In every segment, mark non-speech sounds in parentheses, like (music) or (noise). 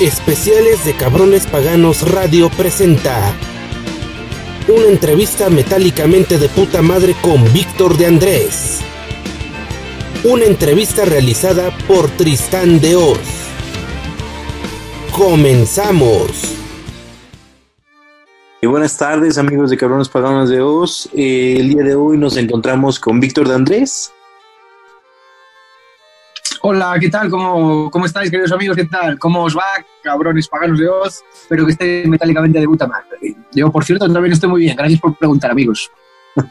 Especiales de Cabrones Paganos Radio presenta una entrevista metálicamente de puta madre con Víctor de Andrés. Una entrevista realizada por Tristán de Oz. Comenzamos. Y buenas tardes amigos de Cabrones Paganos de Oz. Eh, el día de hoy nos encontramos con Víctor de Andrés. Hola, ¿qué tal? ¿Cómo, ¿Cómo estáis, queridos amigos? ¿Qué tal? ¿Cómo os va, cabrones paganos de Oz? Espero que esté metálicamente de puta madre. Yo, por cierto, también estoy muy bien. Gracias por preguntar, amigos. (laughs)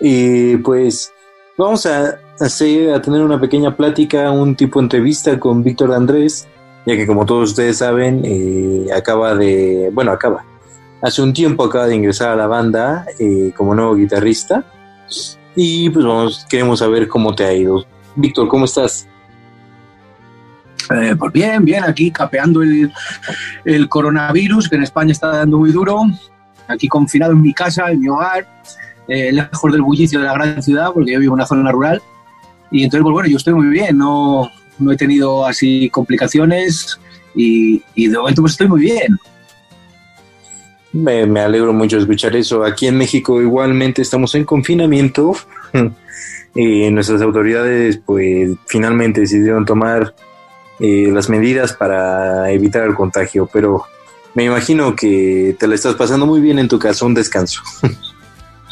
y pues vamos a, hacer, a tener una pequeña plática, un tipo de entrevista con Víctor de Andrés, ya que como todos ustedes saben, eh, acaba de, bueno, acaba, hace un tiempo acaba de ingresar a la banda eh, como nuevo guitarrista. Y pues vamos, queremos saber cómo te ha ido. Víctor, ¿cómo estás? Eh, pues bien, bien, aquí capeando el, coronavirus, que en España está dando muy duro, aquí confinado en mi casa, en mi hogar, eh, lejos del bullicio de la gran ciudad, porque yo vivo en una zona rural. Y entonces, pues bueno, yo estoy muy bien, no, no he tenido así complicaciones y, y, de momento pues estoy muy bien. Me, me alegro mucho escuchar eso. Aquí en México igualmente estamos en confinamiento. (laughs) y nuestras autoridades pues finalmente decidieron tomar eh, las medidas para evitar el contagio, pero me imagino que te la estás pasando muy bien en tu casa, un descanso. (laughs)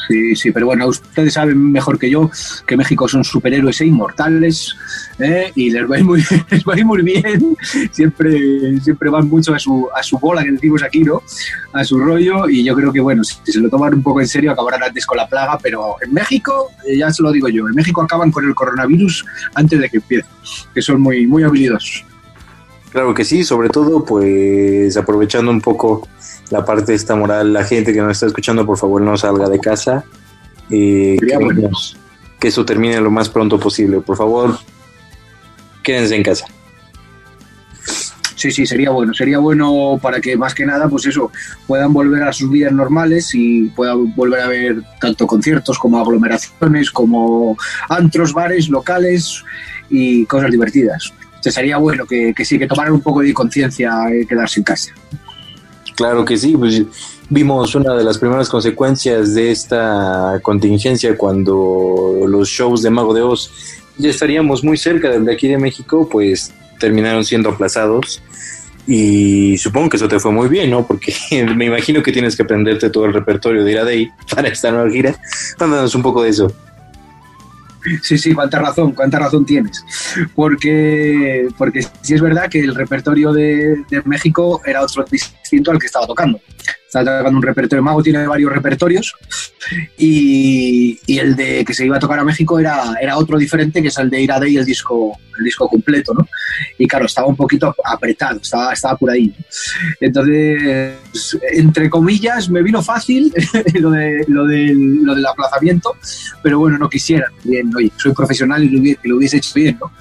Sí, sí, pero bueno, ustedes saben mejor que yo que México son superhéroes e inmortales ¿eh? y les va, muy, (laughs) muy bien. Siempre, siempre van mucho a su, a su bola, que decimos aquí, ¿no? A su rollo y yo creo que, bueno, si se lo toman un poco en serio acabarán antes con la plaga, pero en México, eh, ya se lo digo yo, en México acaban con el coronavirus antes de que empiece, que son muy, muy habilidosos. Claro que sí, sobre todo pues aprovechando un poco la parte de esta moral, la gente que nos está escuchando, por favor no salga de casa. Eh, queremos que eso termine lo más pronto posible. Por favor, quédense en casa. Sí, sí, sería bueno. Sería bueno para que más que nada, pues eso, puedan volver a sus vidas normales y puedan volver a ver tanto conciertos como aglomeraciones, como antros, bares, locales y cosas divertidas. Entonces sería bueno que, que sí, que tomaran un poco de conciencia y quedarse en casa. Claro que sí, pues vimos una de las primeras consecuencias de esta contingencia cuando los shows de Mago de Oz ya estaríamos muy cerca de aquí de México, pues terminaron siendo aplazados. Y supongo que eso te fue muy bien, ¿no? Porque (laughs) me imagino que tienes que aprenderte todo el repertorio de Iraday para esta nueva gira. Cuéntanos un poco de eso. Sí, sí, cuánta razón, cuánta razón tienes. Porque, porque sí es verdad que el repertorio de, de México era otro distinto al que estaba tocando. Estaba tocando un repertorio, Mago tiene varios repertorios y, y, el de que se iba a tocar a México era, era otro diferente, que es el de Ir a Day, el disco, el disco completo, ¿no? Y claro, estaba un poquito apretado, estaba, estaba por ahí. Entonces, entre comillas, me vino fácil (laughs) lo, de, lo, de, lo del aplazamiento, pero bueno, no quisiera. Bien, oye, soy profesional y lo, hubiese, lo hubiese hecho bien, ¿no?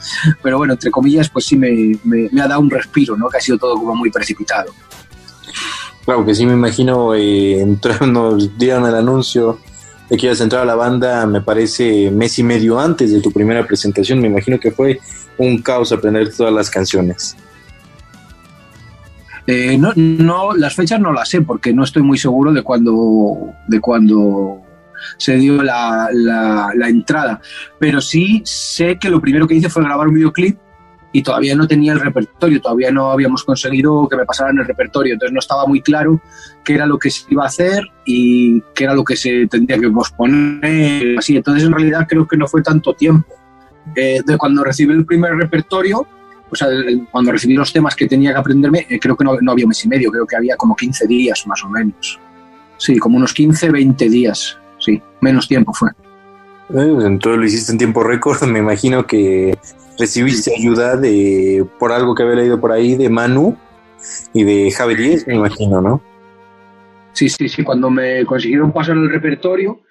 Pero bueno, entre comillas, pues sí me, me, me ha dado un respiro, ¿no? Que ha sido todo como muy precipitado. Claro que sí, me imagino, eh, (laughs) nos dieron el anuncio de que ibas a entrar a la banda, me parece, mes y medio antes de tu primera presentación. Me imagino que fue un caos aprender todas las canciones. Eh, no, no, las fechas no las sé porque no estoy muy seguro de cuándo de cuando se dio la, la, la, entrada. Pero sí sé que lo primero que hice fue grabar un videoclip y todavía no tenía el repertorio, todavía no habíamos conseguido que me pasaran el repertorio, entonces no estaba muy claro qué era lo que se iba a hacer y qué era lo que se tendría que posponer, así. Entonces en realidad creo que no fue tanto tiempo. Eh, de cuando recibí el primer repertorio, o sea, cuando recibí los temas que tenía que aprenderme, eh, creo que no, no había un mes y medio, creo que había como 15 días más o menos. Sí, como unos 15, 20 días, sí, menos tiempo fue. Entonces lo hiciste en tiempo récord, (laughs) me imagino que recibiste ayuda de por algo que había leído por ahí de Manu y de Javi Díez, me imagino, ¿no? Sí, sí, sí, cuando me consiguieron pasar el repertorio,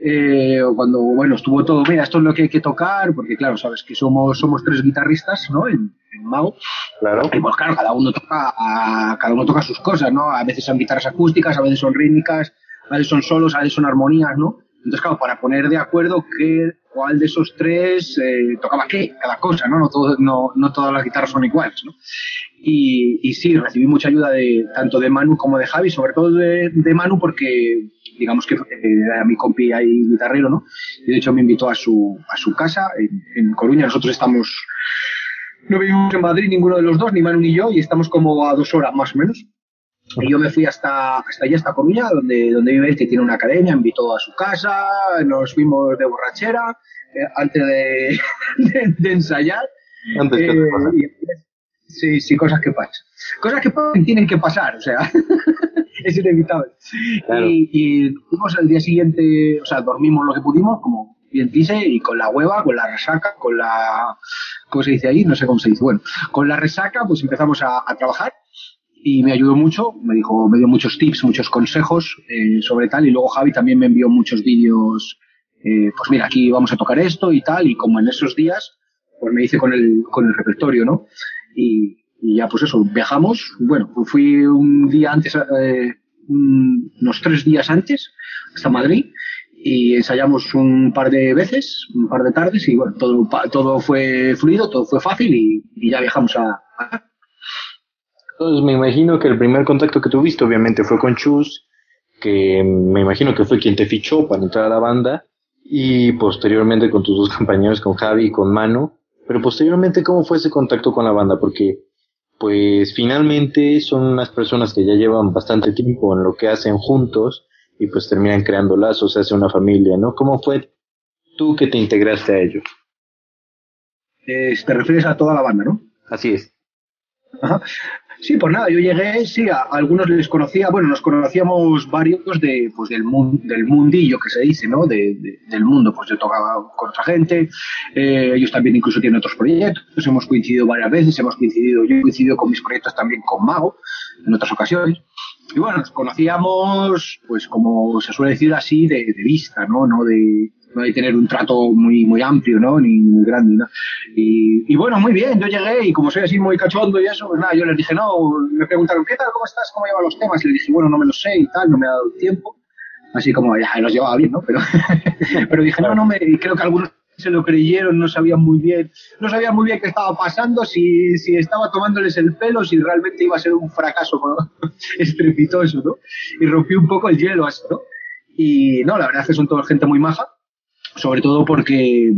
eh, cuando, bueno, estuvo todo, mira, esto es lo que hay que tocar, porque claro, sabes que somos, somos tres guitarristas, ¿no? En, en Mao. Claro. Y pues claro, cada uno toca, a, cada uno toca sus cosas, ¿no? A veces son guitarras acústicas, a veces son rítmicas, a veces son solos, a veces son armonías, ¿no? Entonces, claro, para poner de acuerdo qué cuál de esos tres eh, tocaba qué, cada cosa, ¿no? No, todo, no, no todas las guitarras son iguales, ¿no? Y, y, sí, recibí mucha ayuda de tanto de Manu como de Javi, sobre todo de, de Manu porque digamos que eh, era mi compi ahí guitarrero, ¿no? Y de hecho me invitó a su, a su casa en, en Coruña. Nosotros estamos, no vivimos en Madrid ninguno de los dos, ni Manu ni yo, y estamos como a dos horas más o menos. Y yo me fui hasta, hasta allá, hasta Coruña, donde, donde vive él, que tiene una academia, invitó a su casa, nos fuimos de borrachera, eh, antes de, (laughs) de, de ensayar. Antes Eh, y- sí, sí, cosas que pasan. Cosas que pasan tienen que pasar, o sea, (laughs) es inevitable. Claro. Y, y fuimos el día siguiente, o sea, dormimos lo que pudimos, como bien dice, y con la hueva, con la resaca, con la, ¿cómo se dice ahí? No sé cómo se dice. Bueno, con la resaca, pues empezamos a, a trabajar y me ayudó mucho, me dijo, me dio muchos tips, muchos consejos eh, sobre tal, y luego Javi también me envió muchos vídeos, eh, pues mira, aquí vamos a tocar esto y tal, y como en esos días, pues me hice con el, con el repertorio, ¿no? Y, y ya pues eso, viajamos, bueno, pues fui un día antes, eh, un- unos tres días antes, hasta Madrid, y ensayamos un par de veces, un par de tardes, y bueno, todo, todo fue fluido, todo fue fácil, y, y ya viajamos a, a Entonces me imagino que el primer contacto que tuviste obviamente fue con Chus, que me imagino que fue quien te fichó para entrar a la banda, y posteriormente con tus dos (laughs) compañeros, con Javi y con Manu. Pero posteriormente, ¿cómo fue ese contacto con la banda? Porque, pues finalmente son unas personas que ya llevan bastante tiempo en lo que hacen juntos y pues terminan creando lazos, se hace una familia, ¿no? ¿Cómo fue tú que te integraste a ellos? Eh, te refieres a toda la banda, ¿no? Así es. Ajá. Sí, pues nada, yo llegué, sí, a, algunos les conocía, bueno, nos conocíamos varios de, pues del, mun- del mundillo que se dice, ¿no? De, de- del mundo, pues yo tocaba con otra gente, eh, ellos también incluso tienen otros proyectos, hemos coincidido varias veces, hemos coincidido, yo he coincidido con mis proyectos también con Mago en otras ocasiones. Y bueno, nos conocíamos, pues como se suele decir así, de, de vista, ¿no? No de, no de tener un trato muy, muy amplio, ¿no? Ni muy grande, ¿no? Y, y bueno, muy bien, yo llegué y como soy así muy cachondo y eso, pues nada, yo les dije, no, me preguntaron, ¿qué tal, cómo estás, cómo llevan los temas? Y les dije, bueno, no me lo sé y tal, no me ha dado tiempo. Así como, ya, los llevaba bien, ¿no? Pero, (laughs) pero dije, no, no me, creo que algunos se lo creyeron, no sabían muy bien, no sabían muy bien qué estaba pasando, si, si estaba tomándoles el pelo, si realmente iba a ser un fracaso ¿no? (laughs) estrepitoso, ¿no? Y rompí un poco el hielo así, ¿no? Y no, la verdad es que son toda gente muy maja, sobre todo porque,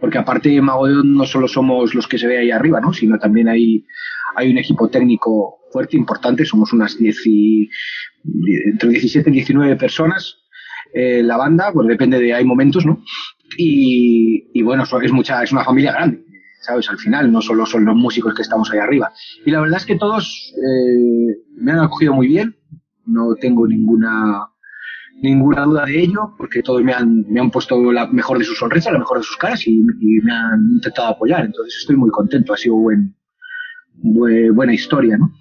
porque aparte Mago de Oz no solo somos los que se ve ahí arriba, ¿no? Sino también hay, hay un equipo técnico fuerte, importante, somos unas 10 y, entre 17 y 19 personas eh, la banda, pues depende de, hay momentos, ¿no? Y, y bueno, es mucha, es una familia grande, ¿sabes? Al final, no solo son los músicos que estamos ahí arriba. Y la verdad es que todos eh, me han acogido muy bien, no tengo ninguna ninguna duda de ello, porque todos me han, me han puesto la mejor de sus sonrisas, la mejor de sus caras y, y me han intentado apoyar. Entonces estoy muy contento, ha sido buen, bue- buena historia, ¿no?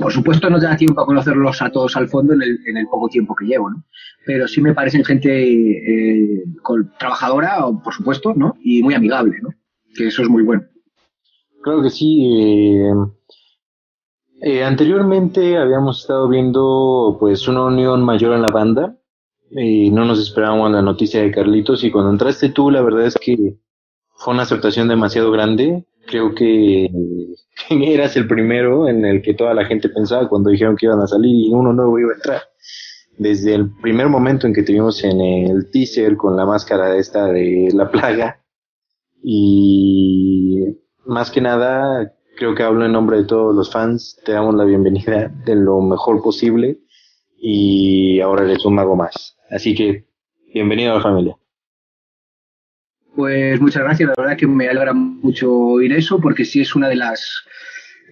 Por supuesto no te da tiempo a conocerlos a todos al fondo en el, en el poco tiempo que llevo, ¿no? Pero sí me parecen gente eh, trabajadora, por supuesto, ¿no? Y muy amigable, ¿no? Que eso es muy bueno. Claro que sí. eh, eh, anteriormente habíamos estado viendo pues una unión mayor en la banda y no nos esperábamos la noticia de Carlitos y cuando entraste tú la verdad es que fue una aceptación demasiado grande. Creo que (laughs) eras el primero en el que toda la gente pensaba cuando dijeron que iban a salir y uno nuevo iba a entrar. Desde el primer momento en que te vimos en el teaser con la máscara esta de la plaga y más que nada creo que hablo en nombre de todos los fans, te damos la bienvenida de lo mejor posible y ahora eres un mago más. Así que bienvenido a la familia. Pues muchas gracias, la verdad que me alegra mucho oír eso, porque sí es una de las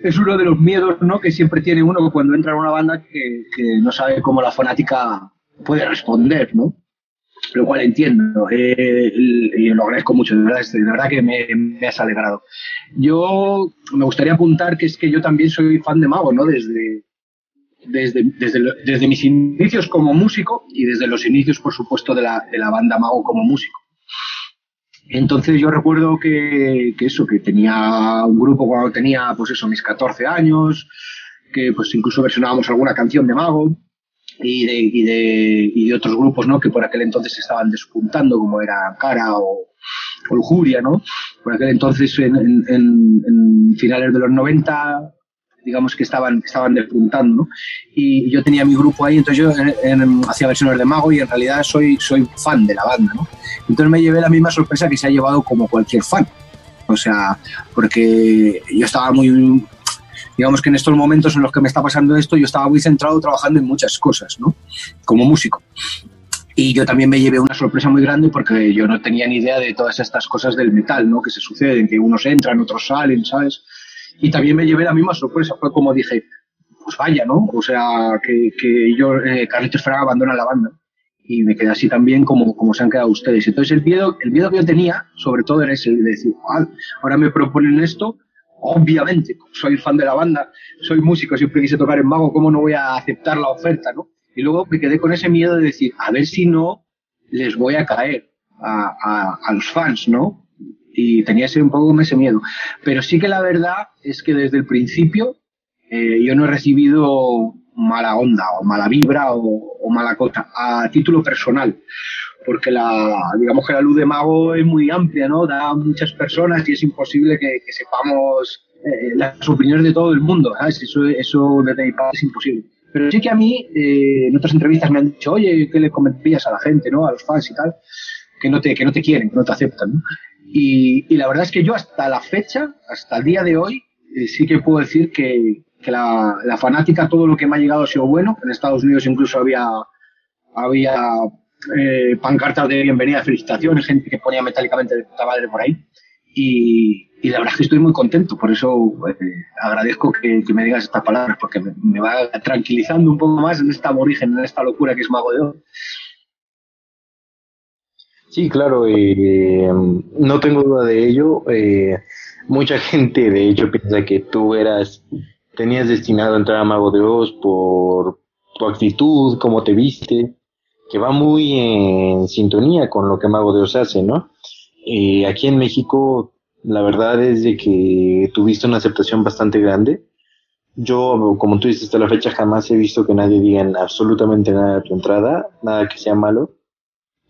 es uno de los miedos ¿no? que siempre tiene uno cuando entra en una banda que, que no sabe cómo la fanática puede responder, ¿no? Lo cual entiendo eh, y lo agradezco mucho, de verdad, que me, me has alegrado. Yo me gustaría apuntar que es que yo también soy fan de Mago, ¿no? Desde, desde, desde, desde mis inicios como músico y desde los inicios, por supuesto, de la, de la banda Mago como músico. Entonces yo recuerdo que, que eso, que tenía un grupo cuando tenía, pues eso, mis 14 años, que pues incluso versionábamos alguna canción de Mago. Y de, y de, y otros grupos ¿no? que por aquel entonces estaban despuntando, como era Cara o, o Lujuria, ¿no? Por aquel entonces, en, en, en, finales de los 90, digamos que estaban, estaban despuntando, ¿no? Y yo tenía mi grupo ahí, entonces yo hacía versiones de Mago y en realidad soy, soy fan de la banda, ¿no? Entonces me llevé la misma sorpresa que se ha llevado como cualquier fan. O sea, porque yo estaba muy, digamos que en estos momentos en los que me está pasando esto, yo estaba muy centrado trabajando en muchas cosas, ¿no? Como músico. Y yo también me llevé una sorpresa muy grande porque yo no tenía ni idea de todas estas cosas del metal, ¿no? Que se suceden, que unos entran, otros salen, ¿sabes? Y también me llevé la misma sorpresa. Fue como dije, pues vaya, ¿no? O sea, que, que yo, eh, Carlitos Fraga abandona la banda. Y me quedé así también como, como se han quedado ustedes. Entonces el miedo, el miedo que yo tenía, sobre todo, era ese de decir, ah, ahora me proponen esto, obviamente, soy fan de la banda, soy músico, siempre quise tocar en Mago, ¿cómo no voy a aceptar la oferta, no? Y luego me quedé con ese miedo de decir, a ver si no les voy a caer a, a, los fans, ¿no? Y tenía ese, un poco ese miedo. Pero sí que la verdad es que desde el principio eh, yo no he recibido mala onda o mala vibra o, o, mala cosa a título personal. Porque la, digamos que la luz de mago es muy amplia, ¿no? Da a muchas personas y es imposible que, que sepamos eh, las opiniones de todo el mundo, ¿sabes? Eso, eso desde mi parte es imposible. Pero sí que a mí, eh, en otras entrevistas me han dicho, oye, ¿qué le comentarías a la gente, ¿no? A los fans y tal, que no te, que no te quieren, que no te aceptan, ¿no? Y, y la verdad es que yo hasta la fecha, hasta el día de hoy, eh, sí que puedo decir que, que la, la, fanática, todo lo que me ha llegado ha sido bueno. En Estados Unidos incluso había, había eh, pancartas de bienvenida, felicitaciones, gente que ponía metálicamente de puta madre por ahí. Y, y la verdad es que estoy muy contento, por eso eh, agradezco que, me digas estas palabras, porque me, me, va tranquilizando un poco más en esta aborigen, en esta locura que es Mago de Oz. Sí, claro, eh, no tengo duda de ello. Eh, mucha gente, de hecho, piensa que tú eras, tenías destinado a entrar a Mago de Oz por tu actitud, cómo te viste, que va muy en sintonía con lo que Mago de Oz hace, ¿no? Eh, aquí en México la verdad es de que tuviste una aceptación bastante grande. Yo, como tú dices, hasta la fecha jamás he visto que nadie diga absolutamente nada de tu entrada, nada que sea malo.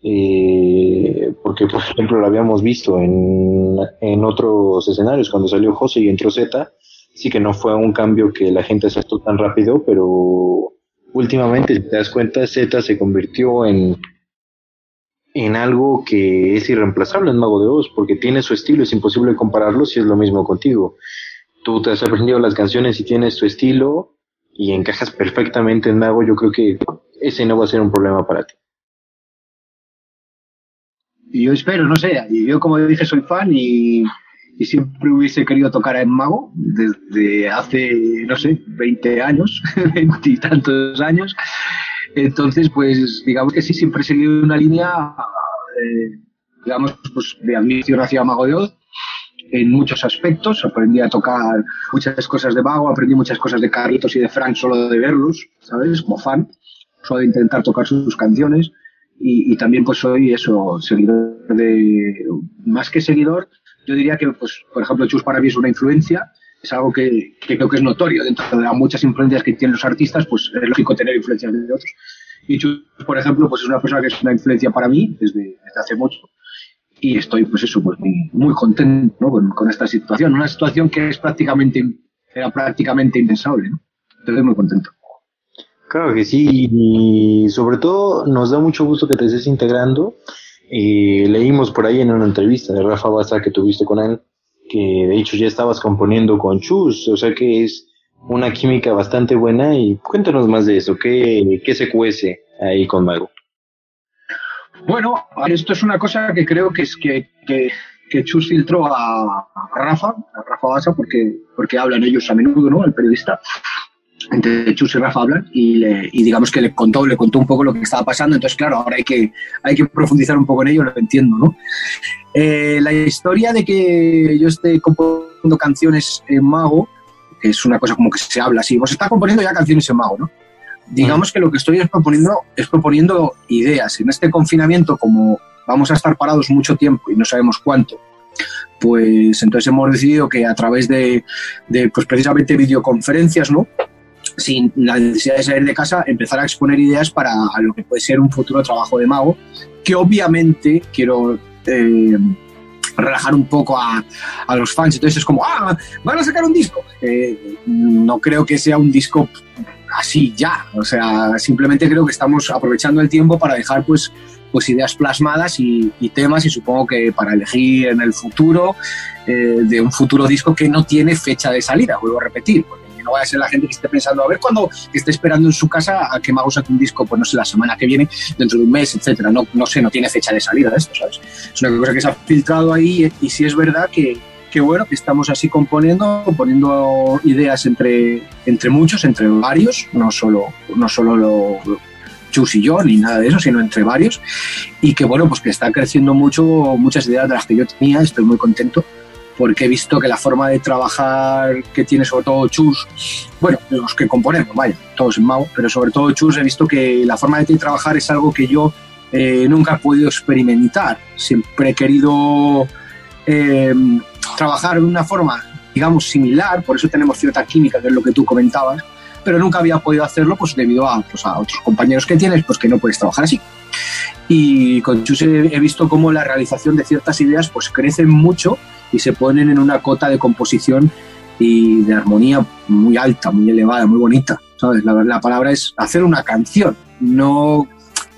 Eh, porque, por ejemplo, lo habíamos visto en, en otros escenarios, cuando salió José y entró Z, sí que no fue un cambio que la gente aceptó tan rápido, pero últimamente, si te das cuenta, Z se convirtió en en algo que es irreemplazable en Mago de Oz, porque tiene su estilo, es imposible compararlo si es lo mismo contigo. Tú te has aprendido las canciones y tienes tu estilo y encajas perfectamente en Mago, yo creo que ese no va a ser un problema para ti. Yo espero, no sé, yo como dije soy fan y, y siempre hubiese querido tocar en Mago desde hace, no sé, 20 años, (laughs) veintitantos años. Entonces, pues digamos que sí, siempre he seguido una línea, eh, digamos, pues de admisión hacia Mago de Oz en muchos aspectos. Aprendí a tocar muchas cosas de Mago, aprendí muchas cosas de Carlitos y de Frank solo de verlos, ¿sabes? Como fan, solo de intentar tocar sus canciones. Y, y también pues soy eso, seguidor de, más que seguidor, yo diría que, pues, por ejemplo, Chus para mí es una influencia, es algo que, que, creo que es notorio. Dentro de las muchas influencias que tienen los artistas, pues es lógico tener influencias de otros. Y Chus, por ejemplo, pues es una persona que es una influencia para mí desde, desde hace mucho. Y estoy, pues eso, pues muy, contento ¿no? con, con, esta situación. Una situación que es prácticamente, era prácticamente impensable. ¿no? Entonces, muy contento. Claro que sí, y sobre todo nos da mucho gusto que te estés integrando. Eh, leímos por ahí en una entrevista de Rafa Baza que tuviste con él, que de hecho ya estabas componiendo con Chus, o sea que es una química bastante buena y cuéntanos más de eso, ¿qué, qué se cuece ahí con Mago? Bueno, esto es una cosa que creo que es que, que, que Chus filtró a, Rafa, a Rafa Basa, porque, porque hablan ellos a menudo, ¿no? El periodista entre Chus y Rafa hablan y, le, y, digamos que le contó, le contó un poco lo que estaba pasando, entonces claro, ahora hay que, hay que profundizar un poco en ello, lo entiendo, ¿no? Eh, la historia de que yo esté componiendo canciones en Mago, que es una cosa como que se habla así, vos está componiendo ya canciones en Mago, ¿no? Digamos que lo que estoy es proponiendo, es proponiendo ideas. En este confinamiento, como vamos a estar parados mucho tiempo y no sabemos cuánto, pues entonces hemos decidido que a través de, de pues precisamente videoconferencias, ¿no? Sin la necesidad de salir de casa, empezar a exponer ideas para lo que puede ser un futuro trabajo de mago, que obviamente quiero eh, relajar un poco a, a, los fans. Entonces es como, ah, van a sacar un disco. Eh, no creo que sea un disco así ya, o sea, simplemente creo que estamos aprovechando el tiempo para dejar pues pues ideas plasmadas y, temas y supongo que para elegir en el futuro eh, de un futuro disco que no tiene fecha de salida, vuelvo a repetir, porque no vaya a ser la gente que esté pensando a ver cuándo esté esperando en su casa a que Mago saque un disco, pues no sé, la semana que viene, dentro de un mes, etcétera. No, no sé, no tiene fecha de salida de esto, ¿sabes? Es una cosa que se ha filtrado ahí y, sí es verdad que, que bueno, que estamos así componiendo, poniendo ideas entre, entre muchos, entre varios, no solo, no solo lo, Chus y yo, ni nada de eso, sino entre varios, y que bueno, pues que está creciendo mucho, muchas ideas de las que yo tenía, estoy muy contento, porque he visto que la forma de trabajar que tiene sobre todo Chus, bueno, los que componemos, vaya, todos en Mau, pero sobre todo Chus, he visto que la forma de trabajar es algo que yo eh, nunca he podido experimentar, siempre he querido eh, trabajar de una forma, digamos, similar, por eso tenemos cierta química, que es lo que tú comentabas, pero nunca había podido hacerlo pues debido a, pues, a otros compañeros que tienes, pues que no puedes trabajar así. Y con Chus he, he visto cómo la realización de ciertas ideas pues crecen mucho y se ponen en una cota de composición y de armonía muy alta, muy elevada, muy bonita. ¿sabes? La, la palabra es hacer una canción, no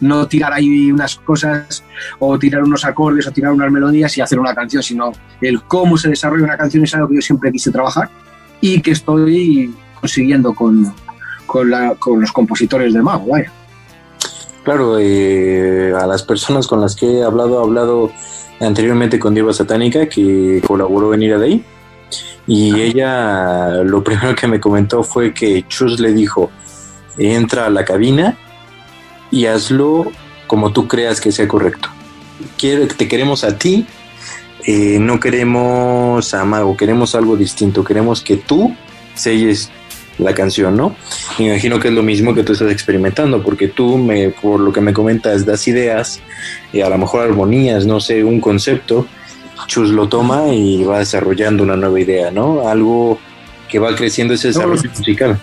no tirar ahí unas cosas o tirar unos acordes o tirar unas melodías y hacer una canción, sino el cómo se desarrolla una canción es algo que yo siempre quise trabajar y que estoy consiguiendo con, con los compositores de Mago, vaya. Claro, eh, a las personas con las que he hablado, he hablado anteriormente con Diva Satánica, que colaboró en Ira Day, y ella lo (laughs) primero que me comentó fue que Chus le dijo, entra a la cabina y hazlo como tú creas que sea correcto. Quiero, te queremos a ti, eh, no queremos a Mago, queremos algo distinto, queremos que tú selles la canción, ¿no? Me imagino que es lo mismo que tú estás experimentando, porque tú, me, por lo que me comentas, das ideas, y a lo mejor armonías, no sé, un concepto, Chus lo toma y va desarrollando una nueva idea, ¿no? Algo que va creciendo ese desarrollo no, musical.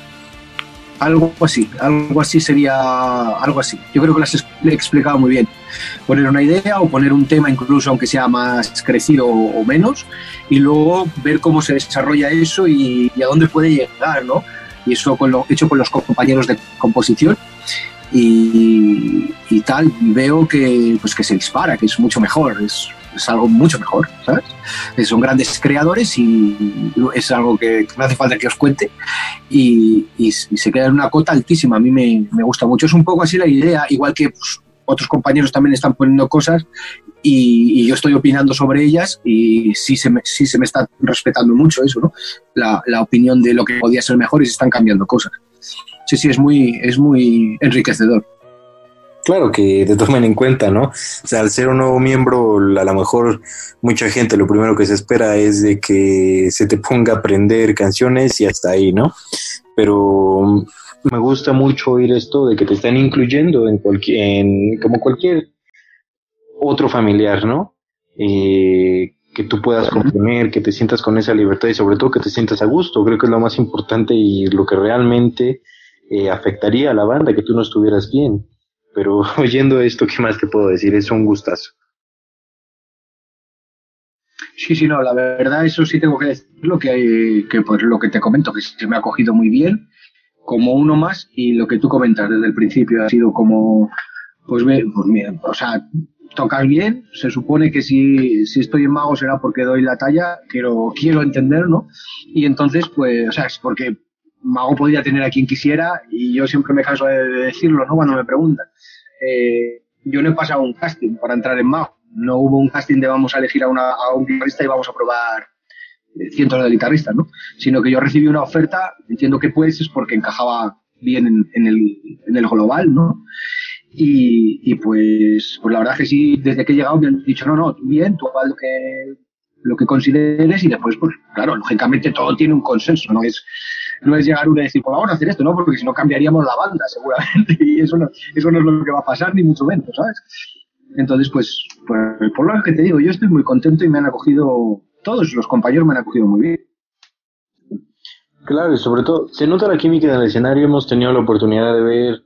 Algo así, algo así sería algo así. Yo creo que lo has explicado muy bien. Poner una idea o poner un tema, incluso aunque sea más crecido o menos, y luego ver cómo se desarrolla eso y, y a dónde puede llegar, ¿no? Y eso con hecho con los compañeros de composición y, tal veo que pues que se dispara que es mucho mejor es, es algo mucho mejor sabes son grandes creadores y es algo que no hace falta que os cuente y, y, se queda en una cota altísima a mí me, me, gusta mucho. Es un poco así la idea igual que pues, otros compañeros también están poniendo cosas y, y, yo estoy opinando sobre ellas y sí se me, sí se me está respetando mucho eso, ¿no? La, la, opinión de lo que podía ser mejor y se están cambiando cosas. Sí, sí, es muy, es muy enriquecedor. Claro, que te tomen en cuenta, ¿no? O sea, al ser un nuevo miembro, a lo mejor mucha gente lo primero que se espera es de que se te ponga a aprender canciones y hasta ahí, ¿no? Pero me gusta mucho oír esto de que te están incluyendo en cualquier, en, como cualquier otro familiar, ¿no? Eh, que tú puedas componer, que te sientas con esa libertad y sobre todo que te sientas a gusto. Creo que es lo más importante y lo que realmente eh, afectaría a la banda, que tú no estuvieras bien. Pero (laughs) oyendo esto, ¿qué más te puedo decir? Es un gustazo. Sí, sí, no, la verdad, eso sí tengo que decir lo que, que pues lo que te comento, que se me ha cogido muy bien, como uno más, y lo que tú comentas desde el principio ha sido como, pues, pues mira, o sea, tocas bien, se supone que si, si estoy en mago será porque doy la talla, quiero, quiero entender, ¿no? Y entonces, pues, o sea, es porque mago podría tener a quien quisiera y yo siempre me canso de, decirlo, ¿no? Cuando me preguntan. Eh, yo no he pasado un casting para entrar en mago. No hubo un casting de vamos a elegir a, una, a un guitarrista y vamos a probar cientos de guitarristas, ¿no? Sino que yo recibí una oferta, entiendo que pues es porque encajaba bien en, el, el global, ¿no? Y, pues, pues la verdad que sí, desde que he llegado me han dicho, no, no, bien, tú haz lo que, lo que consideres y después, pues claro, lógicamente todo tiene un consenso, no es, no es llegar uno y decir, pues vamos a hacer esto, ¿no? Porque si no cambiaría,ríamos la banda, seguramente, (laughs) y eso no, eso no es lo que va a pasar, ni mucho menos, ¿sabes? Entonces, pues, pues por lo que te digo, yo estoy muy contento y me han acogido, todos los compañeros me han acogido muy bien. Claro, y sobre todo, se nota la química del escenario. Hemos tenido la oportunidad de ver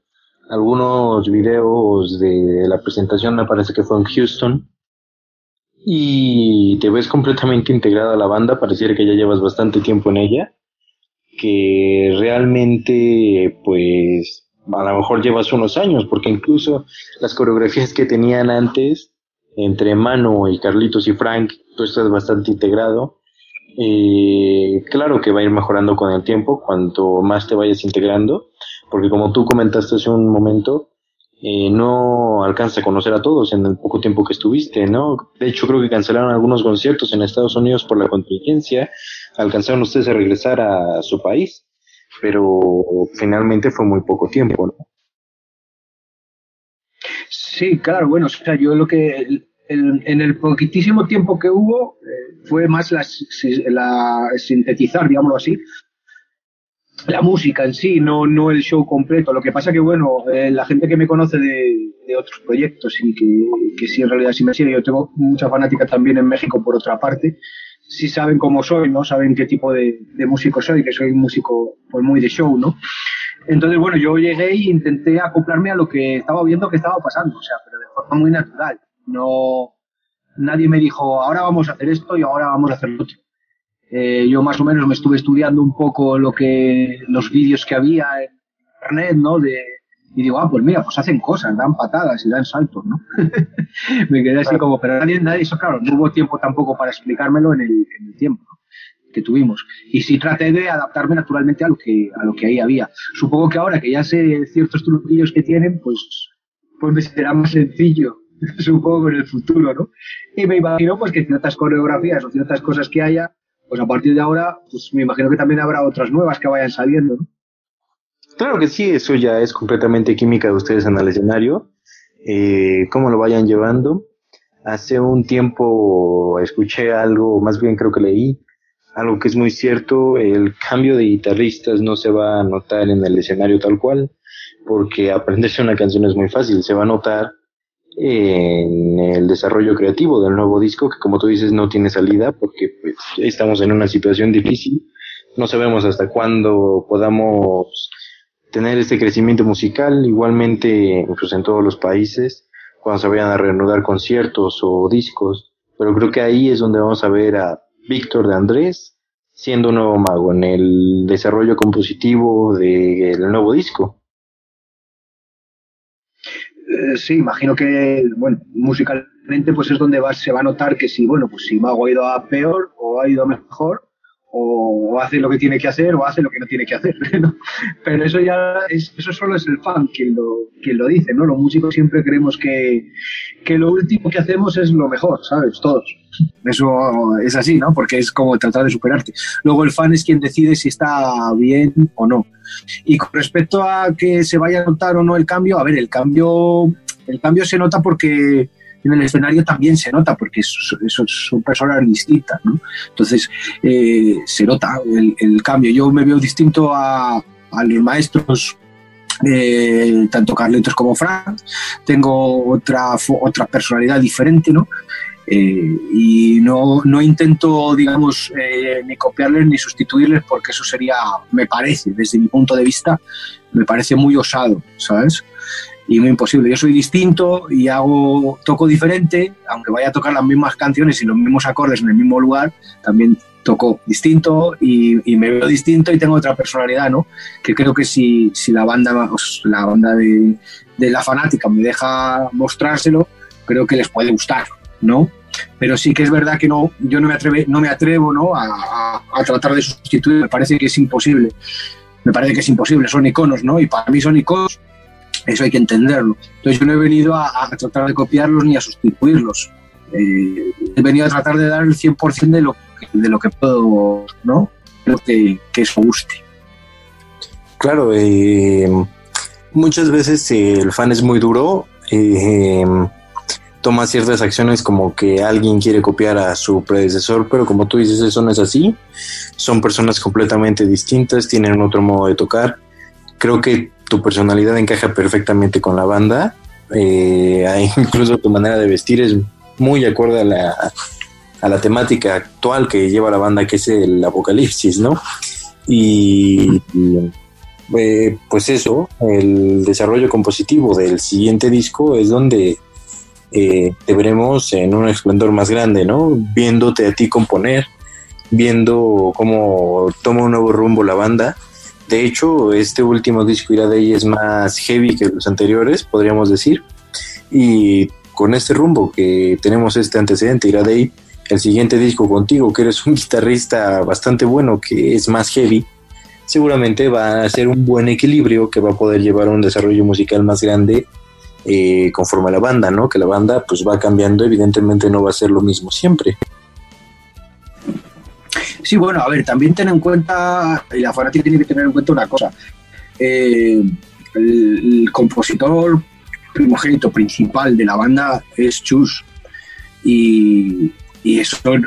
algunos videos de la presentación, me parece que fue en Houston, y te ves completamente integrada a la banda, pareciera que ya llevas bastante tiempo en ella, que realmente, pues, a lo mejor llevas unos años, porque incluso las coreografías que tenían antes, entre Mano y Carlitos y Frank, tú estás bastante integrado. Eh, claro que va a ir mejorando con el tiempo, cuanto más te vayas integrando, porque como tú comentaste hace un momento, eh, no alcanza a conocer a todos en el poco tiempo que estuviste, ¿no? De hecho, creo que cancelaron algunos conciertos en Estados Unidos por la contingencia, alcanzaron ustedes a regresar a su país, pero finalmente fue muy poco tiempo, ¿no? Sí, claro, bueno, o sea, yo lo que en el poquitísimo tiempo que hubo eh, fue más la, la, sintetizar, digámoslo así, la música en sí, no, no el show completo. Lo que pasa que, bueno, eh, la gente que me conoce de, de otros proyectos y que, que, sí en realidad sí me sigue, yo tengo mucha fanática también en México por otra parte, sí saben cómo soy, ¿no? Saben qué tipo de, de músico soy, que soy un músico pues muy de show, ¿no? Entonces, bueno, yo llegué e intenté acoplarme a lo que estaba viendo que estaba pasando, o sea, pero de forma muy natural. No, nadie me dijo, ahora vamos a hacer esto y ahora vamos a hacer lo otro. Eh, yo más o menos me estuve estudiando un poco lo que, los vídeos que había en internet, ¿no? De, y digo, ah, pues mira, pues hacen cosas, dan patadas y dan saltos, ¿no? (laughs) me quedé así como, pero nadie, nadie, eso claro, no hubo tiempo tampoco para explicármelo en el, en el tiempo que tuvimos. Y sí traté de adaptarme naturalmente a lo que, a lo que ahí había. Supongo que ahora que ya sé ciertos truquillos que tienen, pues, pues me será más sencillo (laughs) supongo en el futuro, ¿no? Y me imagino pues que ciertas coreografías o ciertas cosas que haya, pues a partir de ahora, pues me imagino que también habrá otras nuevas que vayan saliendo, ¿no? Claro que sí, eso ya es completamente química de ustedes en el escenario. Eh, cómo lo vayan llevando. Hace un tiempo escuché algo, más bien creo que leí, algo que es muy cierto, el cambio de guitarristas no se va a notar en el escenario tal cual, porque aprenderse una canción es muy fácil, se va a notar en el desarrollo creativo del nuevo disco, que como tú dices no tiene salida porque pues, estamos en una situación difícil, no sabemos hasta cuándo podamos tener este crecimiento musical, igualmente pues, en todos los países, cuando se vayan a reanudar conciertos o discos, pero creo que ahí es donde vamos a ver a Víctor de Andrés siendo un nuevo mago en el desarrollo compositivo del nuevo disco. Eh, sí, imagino que, bueno, musicalmente pues es donde va, se va a notar que si, bueno, pues si Mago ha ido a peor o ha ido a mejor, o, hace lo que tiene que hacer o hace lo que no tiene que hacer. (laughs) Pero eso ya es, eso solo es el fan quien lo, quien lo dice, ¿no? Los músicos siempre creemos que, que lo último que hacemos es lo mejor, ¿sabes? Todos. Eso es así, ¿no? Porque es como tratar de superarte. Luego el fan es quien decide si está bien o no. Y con respecto a que se vaya a notar o no el cambio, a ver, el cambio, el cambio se nota porque en el escenario también se nota, porque son personas distintas, ¿no? Entonces, eh, se nota el, cambio. Yo me veo distinto a, a los maestros eh, tanto Carlitos como Frank, tengo otra, otra personalidad diferente, ¿no? Eh, y no, no, intento, digamos, eh, ni copiarles ni sustituirles porque eso sería, me parece, desde mi punto de vista, me parece muy osado, ¿sabes? Y muy imposible. Yo soy distinto y hago, toco diferente, aunque vaya a tocar las mismas canciones y los mismos acordes en el mismo lugar, también toco distinto y, me veo distinto y tengo otra personalidad, ¿no? Que creo que si, si la banda, la banda de, de la fanática me deja mostrárselo, creo que les puede gustar, ¿no? Pero sí que es verdad que no, yo no me, atreve, no me atrevo ¿no? A, a, tratar de sustituir, me parece que es imposible. Me parece que es imposible, son iconos, ¿no? Y para mí son iconos, eso hay que entenderlo. Entonces yo no he venido a, tratar de copiarlos ni a sustituirlos. Eh, he venido a tratar de dar el 100% de lo, de lo que puedo, ¿no? Creo que, que eso guste. Claro, eh, muchas veces el fan es muy duro. Eh, toma ciertas acciones como que alguien quiere copiar a su predecesor, pero como tú dices, eso no es así. Son personas completamente distintas, tienen otro modo de tocar. Creo que tu personalidad encaja perfectamente con la banda. Eh, (laughs) incluso tu manera de vestir es muy acorde a la, a la temática actual que lleva la banda, que es el apocalipsis, ¿no? Y, eh, pues eso, el desarrollo compositivo del siguiente disco es donde eh, te veremos en un esplendor más grande, ¿no? Viéndote a ti componer, viendo cómo toma un nuevo rumbo la banda. De hecho, este último disco Day es más heavy que los anteriores, podríamos decir. Y con este rumbo que tenemos este antecedente Day, el siguiente disco contigo, que eres un (laughs) guitarrista bastante bueno, que es más heavy, seguramente va a ser un buen equilibrio que va a poder llevar a un desarrollo musical más grande eh, conforme a la banda, ¿no? Que la banda pues va cambiando, evidentemente no va a ser lo mismo siempre. Sí, bueno, a ver, también ten en cuenta, y la fanática tiene que tener en cuenta una cosa. Eh, el, compositor primogénito principal de la banda es Chus. Y, eso, eh,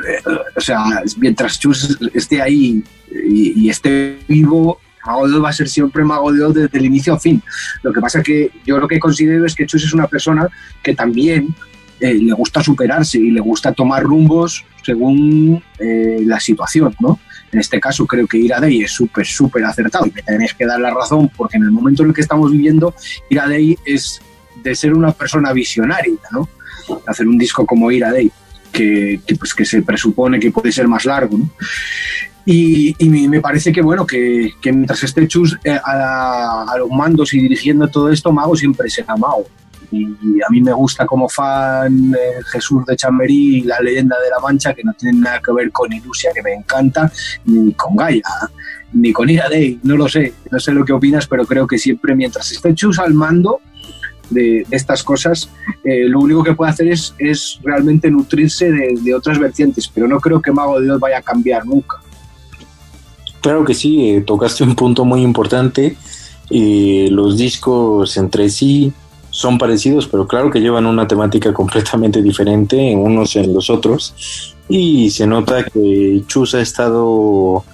o sea, mientras Chus esté ahí y, esté vivo, Mago va a ser siempre Mago desde el inicio a fin. Lo que pasa que yo lo que considero es que Chus es una persona que también eh, le gusta superarse y le gusta tomar rumbos según eh, la situación, ¿no? En este caso creo que Iradei es súper, súper acertado y me tenéis que dar la razón porque en el momento en el que estamos viviendo, Iradei es de ser una persona visionaria, ¿no? Hacer un disco como Iradei, que, que, pues, que se presupone que puede ser más largo. Y, me parece que, bueno, que, mientras esté Chus eh, a, los mandos y dirigiendo todo esto, Mago siempre será Mago. Y, a mí me gusta como fan eh, Jesús de Chamberí, la leyenda de la Mancha, que no tiene nada que ver con Ilusia, que me encanta, ni con Gaia, ni con Ira Day, no lo sé, no sé lo que opinas, pero creo que siempre mientras esté Chus al mando, de, estas cosas, eh, lo único que puede hacer es, es realmente nutrirse de, de, otras vertientes, pero no creo que Mago de Dios vaya a cambiar nunca. Claro que sí, eh, tocaste un punto muy importante. Eh, los discos entre sí son parecidos, pero claro que llevan una temática (laughs) completamente diferente en unos en los otros. Y se nota que Chus ha estado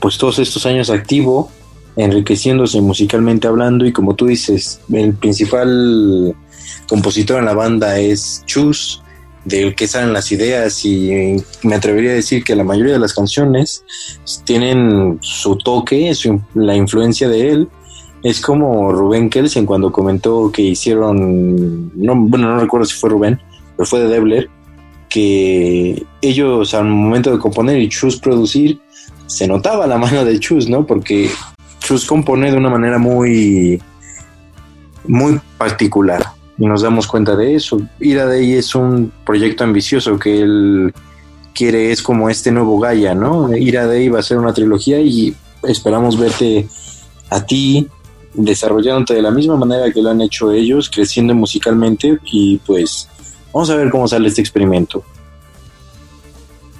pues todos estos años activo, enriqueciéndose musicalmente hablando y como tú dices, el principal compositor en la banda es Chus del que salen las ideas y me atrevería a decir que la mayoría de las canciones tienen su toque, la influencia de él. Es como Rubén Kelsen cuando comentó que hicieron, no, bueno, no recuerdo si fue Rubén, pero fue de Debler, que ellos al momento de componer y Chus producir, se notaba la mano de Chus, ¿no? Porque Chus compone de una manera muy, muy particular y nos damos cuenta de eso. Ira Day es un proyecto ambicioso que él quiere, es como este nuevo Gaia, ¿no? Ira Day va a ser una trilogía y esperamos verte a ti desarrollándote de la misma manera que lo han hecho ellos, creciendo musicalmente y pues vamos a ver cómo sale este experimento.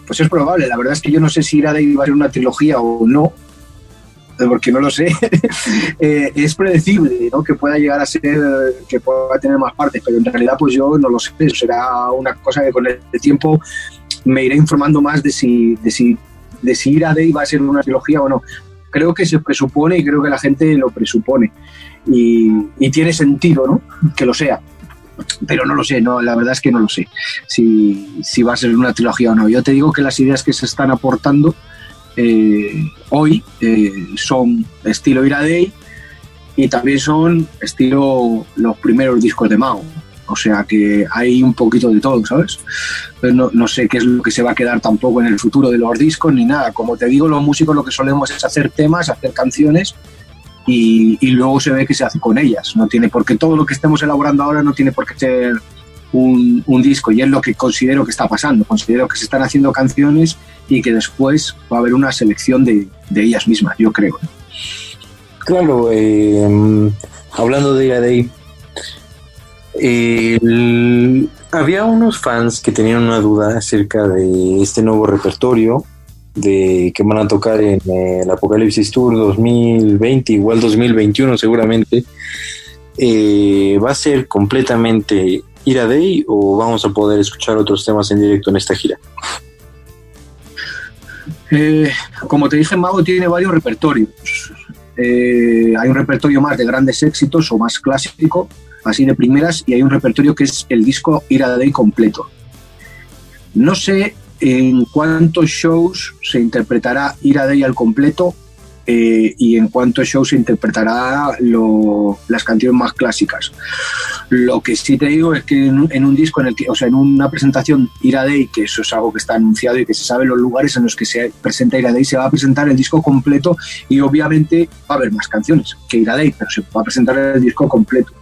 Pues es probable, la verdad es que yo no sé si Ira Day va a ser una trilogía o no, porque no lo sé, (laughs) eh, es predecible ¿no? que pueda llegar a ser, que pueda tener más partes, pero en realidad pues yo no lo sé, será una cosa que con el tiempo me iré informando más de si, de si, de si Ir a Day va a ser una trilogía o no. Creo que se presupone y creo que la gente lo presupone y, tiene sentido ¿no? que lo sea pero no lo sé, no, la verdad es que no lo sé si, va a ser una trilogía o no. Yo te digo que las ideas que se están aportando eh, hoy eh, son estilo Day y también son estilo los primeros discos de Mao. O sea que hay un poquito de todo, ¿sabes? No, no, sé qué es lo que se va a quedar tampoco en el futuro de los discos ni nada. Como te digo, los músicos lo que solemos es hacer temas, hacer canciones y, luego se ve que se hace con ellas. No tiene por qué todo lo que estemos elaborando ahora no tiene por qué ser un, un, disco y es lo que considero que está pasando. Considero que se están haciendo canciones y que después va a haber una selección de, de ellas mismas, yo creo. Claro, eh, hablando de Había unos fans que tenían una duda acerca de este nuevo repertorio de que van a tocar en el Apocalipsis Tour 2020, igual 2021 seguramente. Eh, va a ser completamente Ira Day o vamos a poder escuchar otros temas en directo en esta gira? Eh, como te dije, Mago tiene varios repertorios. Eh, hay un repertorio más de grandes éxitos o más clásico, así de primeras, y hay un repertorio que es el disco Ira Day completo. No sé en cuántos shows se interpretará Ira Day al completo, eh, y en cuanto show se interpretará las canciones más clásicas. Lo que sí te digo es que en, un disco, en el que, o sea, en una presentación Ira Day, que eso es algo que está anunciado y que se sabe los lugares en los que se presenta Ira Day, se va a presentar el disco completo y obviamente va a haber más canciones que Ira Day, pero se va a presentar el disco completo.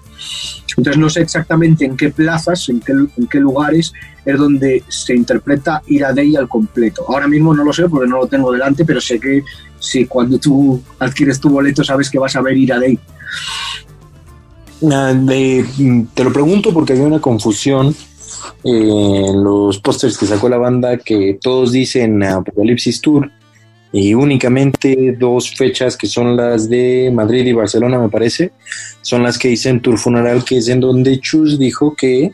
Entonces no sé exactamente en qué plazas, en qué, lugares es donde se interpreta Ira Day al completo. Ahora mismo no lo sé porque no lo tengo delante, pero sé que si cuando tú adquieres tu boleto sabes que vas a ver Ira Day. Ah, te lo pregunto porque había una confusión en los pósters que sacó la banda que todos dicen Apocalipsis Tour y únicamente dos fechas que son las de Madrid y Barcelona me parece son las que dicen Tour Funeral que es en donde Chus dijo que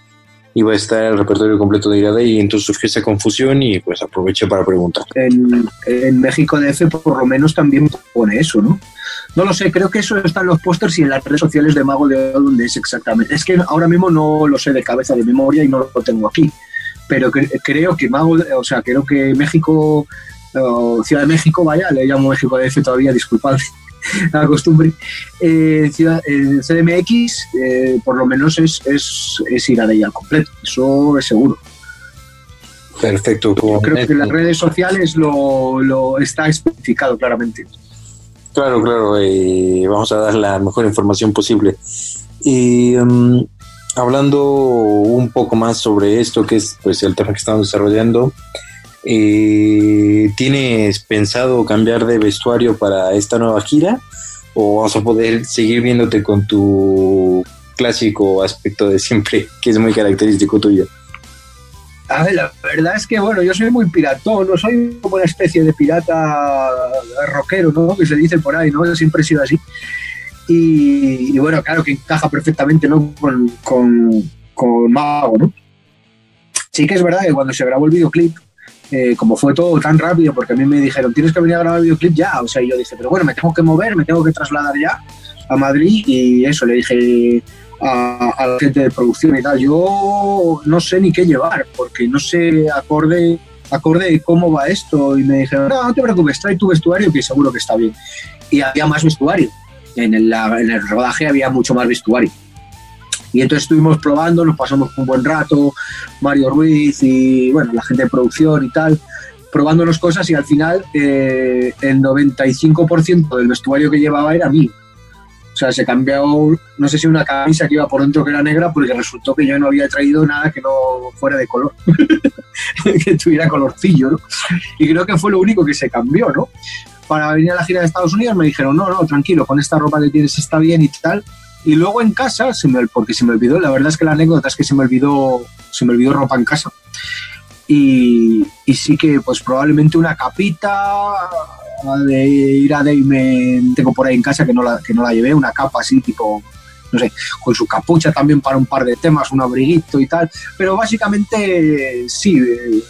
iba a estar el repertorio completo de Irada y entonces surgió esa confusión y pues aproveché para preguntar. En, en México DF por lo menos también pone eso, ¿no? No lo sé, creo que eso está en los pósters y en las redes sociales de Mago de Oz donde es exactamente. Es que ahora mismo no lo sé de cabeza de memoria y no lo tengo aquí, pero creo que Mago, o sea, creo que México, Ciudad de México, vaya, le llamo México DF todavía, disculpadme (laughs) la costumbre. Eh, ciudad, CDMX, eh, por lo menos, es, es, es ir a ella al completo, eso es seguro. Perfecto. Yo creo que en las redes sociales lo, lo está especificado claramente. Claro, claro, y vamos a dar la mejor información posible. Y um, hablando un poco más sobre esto, que es pues el tema que estamos desarrollando, eh, ¿tienes pensado cambiar de vestuario para esta nueva gira? ¿O vas a poder seguir viéndote con tu clásico aspecto de siempre, que es muy característico tuyo? A ver, la verdad es que, bueno, yo soy muy piratón, no soy como una especie de pirata rockero, ¿no? Que se dice por ahí, ¿no? Siempre he sido así. Y, bueno, claro que encaja perfectamente, ¿no? Con, con, Mago, ¿no? Sí que es verdad que cuando se grabó el videoclip, eh, como fue todo tan rápido, porque a mí me dijeron, tienes que venir a grabar el videoclip ya, o sea, y yo dije, pero bueno, me tengo que mover, me tengo que trasladar ya a Madrid, y eso, le dije, a, la gente de producción y tal. Yo no sé ni qué llevar, porque no sé acorde, acorde cómo va esto. Y me dijeron, no, no te preocupes, trae tu vestuario que seguro que está bien. Y había más vestuario. En el rodaje había mucho más vestuario. Y entonces estuvimos probando, nos pasamos un buen rato, Mario Ruiz y bueno, la gente de producción y tal, probándonos cosas y al final eh, el 95% del vestuario que llevaba era mío. O sea, se cambió, no sé si una camisa que iba por dentro que era negra, porque resultó que yo no había traído nada que no fuera de color, (laughs) que tuviera colorcillo, ¿no? Y creo que fue lo único que se cambió, ¿no? Para venir a la gira de Estados Unidos me dijeron, no, no, tranquilo, con esta ropa que tienes está bien y tal. Y luego en casa, se me, porque se me olvidó, la verdad es que la anécdota es que se me olvidó, se me olvidó ropa en casa. Y, sí que pues probablemente una capita, de ir a me tengo por ahí en casa que no, la, que no la llevé, una capa así tipo, no sé, con su capucha también para un par de temas, un abriguito y tal, pero básicamente sí, eh,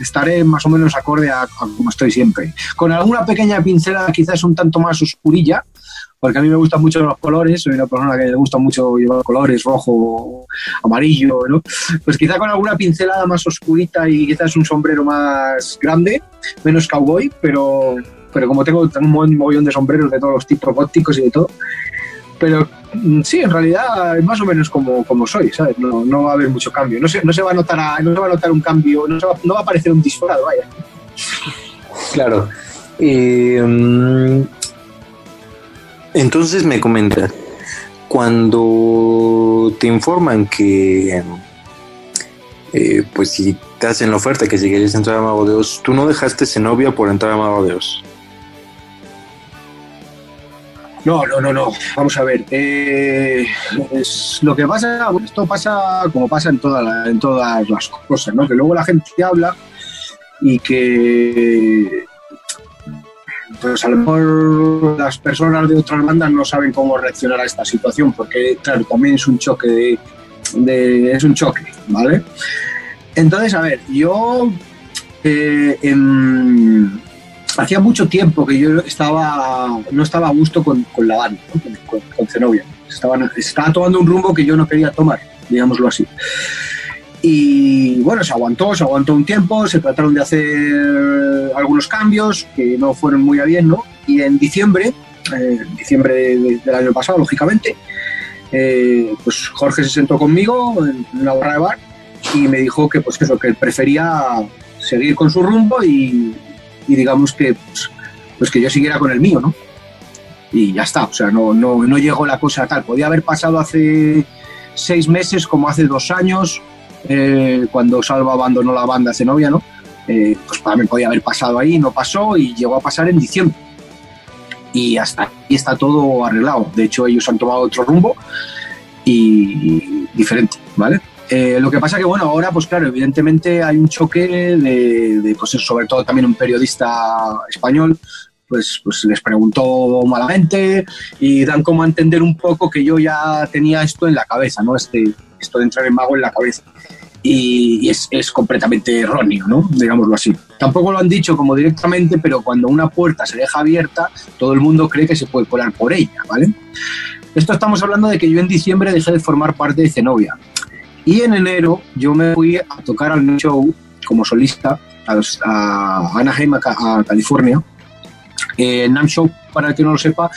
estaré más o menos acorde a, como estoy siempre. Con alguna pequeña pincelada quizás un tanto más oscurilla, porque a mí me gustan mucho los colores, soy una persona que le gusta mucho llevar colores, rojo, amarillo, ¿no? Pues quizá con alguna pincelada más oscurita y quizás un sombrero más grande, menos cowboy, pero pero como tengo un montón de sombreros de todos los tipos góticos y de todo, pero mm, sí, en realidad es más o menos como, como soy, ¿sabes? No, no, va a haber mucho cambio, no se, no se, va, a notar no se va a notar un cambio, no, va, no va a aparecer un disfraz, vaya. Claro. Mm, entonces me comentas, cuando te informan que, eh, pues si te hacen la oferta que si querías entrar a Mago de Oz, tú no dejaste novia por entrar a Mago de Oz. No, no, no, no. Vamos a ver. Eh, es lo que pasa, esto pasa como pasa en, toda en todas las cosas, ¿no? Que luego la gente habla y que pues a lo mejor las personas de otras bandas no saben cómo reaccionar a esta situación, porque claro, también es un choque de, es un choque, ¿vale? Entonces, a ver, yo eh, hacía mucho tiempo que yo estaba, no estaba a gusto con, con la banda, con, con, Zenobia. Estaba, estaba tomando un rumbo que yo no quería tomar, digámoslo así. Y bueno, se aguantó, se aguantó un tiempo, se trataron de hacer algunos cambios que no fueron muy a bien, ¿no? y en diciembre, eh, diciembre del año pasado, lógicamente, eh, pues Jorge se sentó conmigo en una barra de bar y me dijo que pues eso, que prefería seguir con su rumbo y, digamos que pues, pues, que yo siguiera con el mío, ¿no? Y ya está, o sea, no, no, no llegó la cosa tal. Podía haber pasado hace seis meses como hace dos años, eh, cuando Salva abandonó la banda Zenobia, ¿no? Eh, pues para mí podía haber pasado ahí, no pasó y llegó a pasar en diciembre. Y hasta ahí está todo arreglado. De hecho, ellos han tomado otro rumbo y diferente, ¿vale? Eh, lo que pasa que, bueno, ahora, pues claro, evidentemente hay un choque de, de pues, sobre todo también un periodista español, pues, pues les preguntó malamente y dan como a entender un poco que yo ya tenía esto en la cabeza, ¿no? Este, esto de entrar en mago en la cabeza. Y, es, es, completamente erróneo, ¿no? Digámoslo así. Tampoco lo han dicho como directamente, pero cuando una puerta se deja abierta, todo el mundo cree que se puede colar por ella, ¿vale? Esto estamos hablando de que yo en diciembre dejé de formar parte de Zenobia. Y en enero yo me fui a tocar al show como solista a, Anaheim, a, California. Eh, NAM Show, para el que no lo sepa,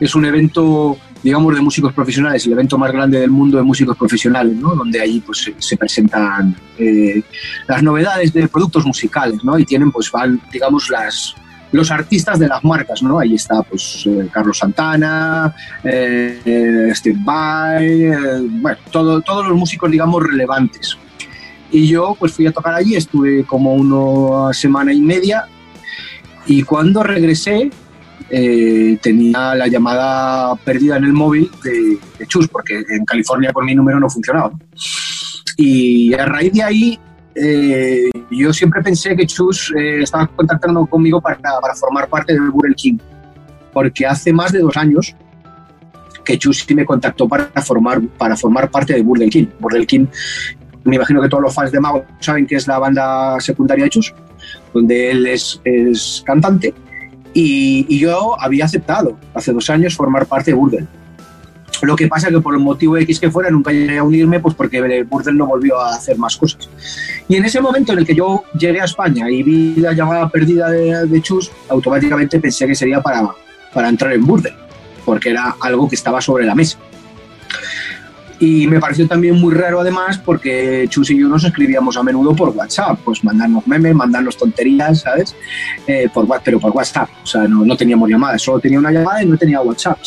es un evento, digamos, de músicos profesionales, el evento más grande del mundo de músicos profesionales, ¿no? donde allí pues, se presentan eh, las novedades de productos musicales ¿no? y tienen, pues, van, digamos, las, los artistas de las marcas, ¿no? Ahí está, pues, eh, Carlos Santana, eh, Steve Vai, eh, bueno, todo, todos los músicos, digamos, relevantes. Y yo, pues, fui a tocar allí, estuve como una semana y media, y cuando regresé, tenía la llamada perdida en el móvil de, de Chus, porque en California por mi número no funcionaba. Y a raíz de ahí eh, yo siempre pensé que Chus eh, estaba contactando conmigo para, para, formar parte del Burger King, porque hace más de dos años que Chus sí me contactó para formar, para formar parte de Burger King. Burger King, me imagino que todos los fans de Mago saben que es la banda secundaria de Chus, donde él es, es cantante, y, y, yo había aceptado hace dos años formar parte de Burger lo que pasa que por el motivo X que fuera nunca llegué a unirme, pues porque Burdel no volvió a hacer más cosas. Y en ese momento en el que yo llegué a España y vi la llamada perdida de, Chus, automáticamente pensé que sería para, para entrar en Burdel, porque era algo que estaba sobre la mesa. Y me pareció también muy raro además porque Chus y yo nos escribíamos a menudo por WhatsApp, pues mandarnos memes, mandarnos tonterías, ¿sabes? Eh, por, pero por WhatsApp, o sea, no, no teníamos llamadas, solo tenía una llamada y no tenía WhatsApp.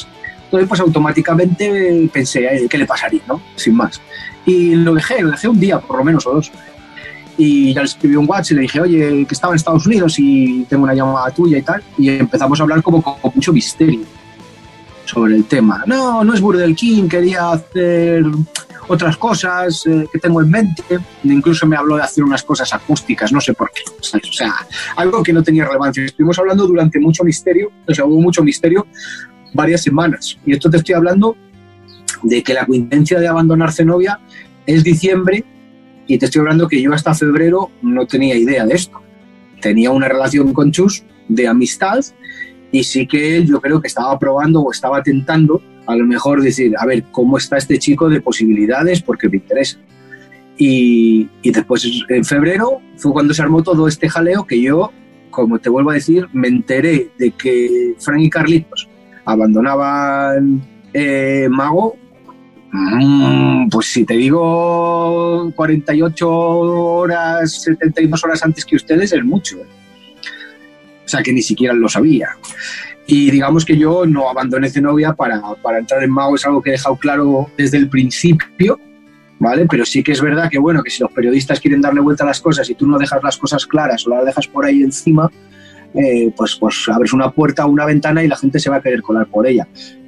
Entonces, pues automáticamente pensé, ¿qué le pasaría? ¿no? Sin más. Y lo dejé, lo dejé un día, por lo menos, o dos. Y ya le escribí un WhatsApp y le dije, oye, que estaba en Estados Unidos y tengo una llamada tuya y tal. Y empezamos a hablar como con, mucho misterio sobre el tema. No, no es Burdel King, quería hacer otras cosas eh, que tengo en mente. Incluso me habló de hacer unas cosas acústicas, no sé por qué. O sea, algo que no tenía relevancia. Estuvimos hablando durante mucho misterio, o sea, hubo mucho misterio varias semanas. Y esto te estoy hablando de que la coincidencia de abandonar Zenobia es diciembre y te estoy hablando que yo hasta febrero no tenía idea de esto. Tenía una relación con Chus de amistad y sí que él yo creo que estaba probando o estaba tentando a lo mejor decir, a ver, ¿cómo está este chico de posibilidades? Porque me interesa. Y, y después en febrero fue cuando se armó todo este jaleo que yo, como te vuelvo a decir, me enteré de que Frank y Carlitos abandonaban eh, Mago, mm, pues si te digo 48 horas, 72 horas antes que ustedes, es mucho. ¿eh? O sea, que ni siquiera lo sabía. Y digamos que yo no abandoné Zenobia para, para entrar en Mago, es algo que he dejado claro desde el principio, ¿vale? Pero sí que es verdad que, bueno, que si los periodistas quieren darle vuelta a las cosas y tú no dejas las cosas claras o las dejas por ahí encima, eh, pues, pues abres una puerta o una ventana y la gente se va a querer colar por ella.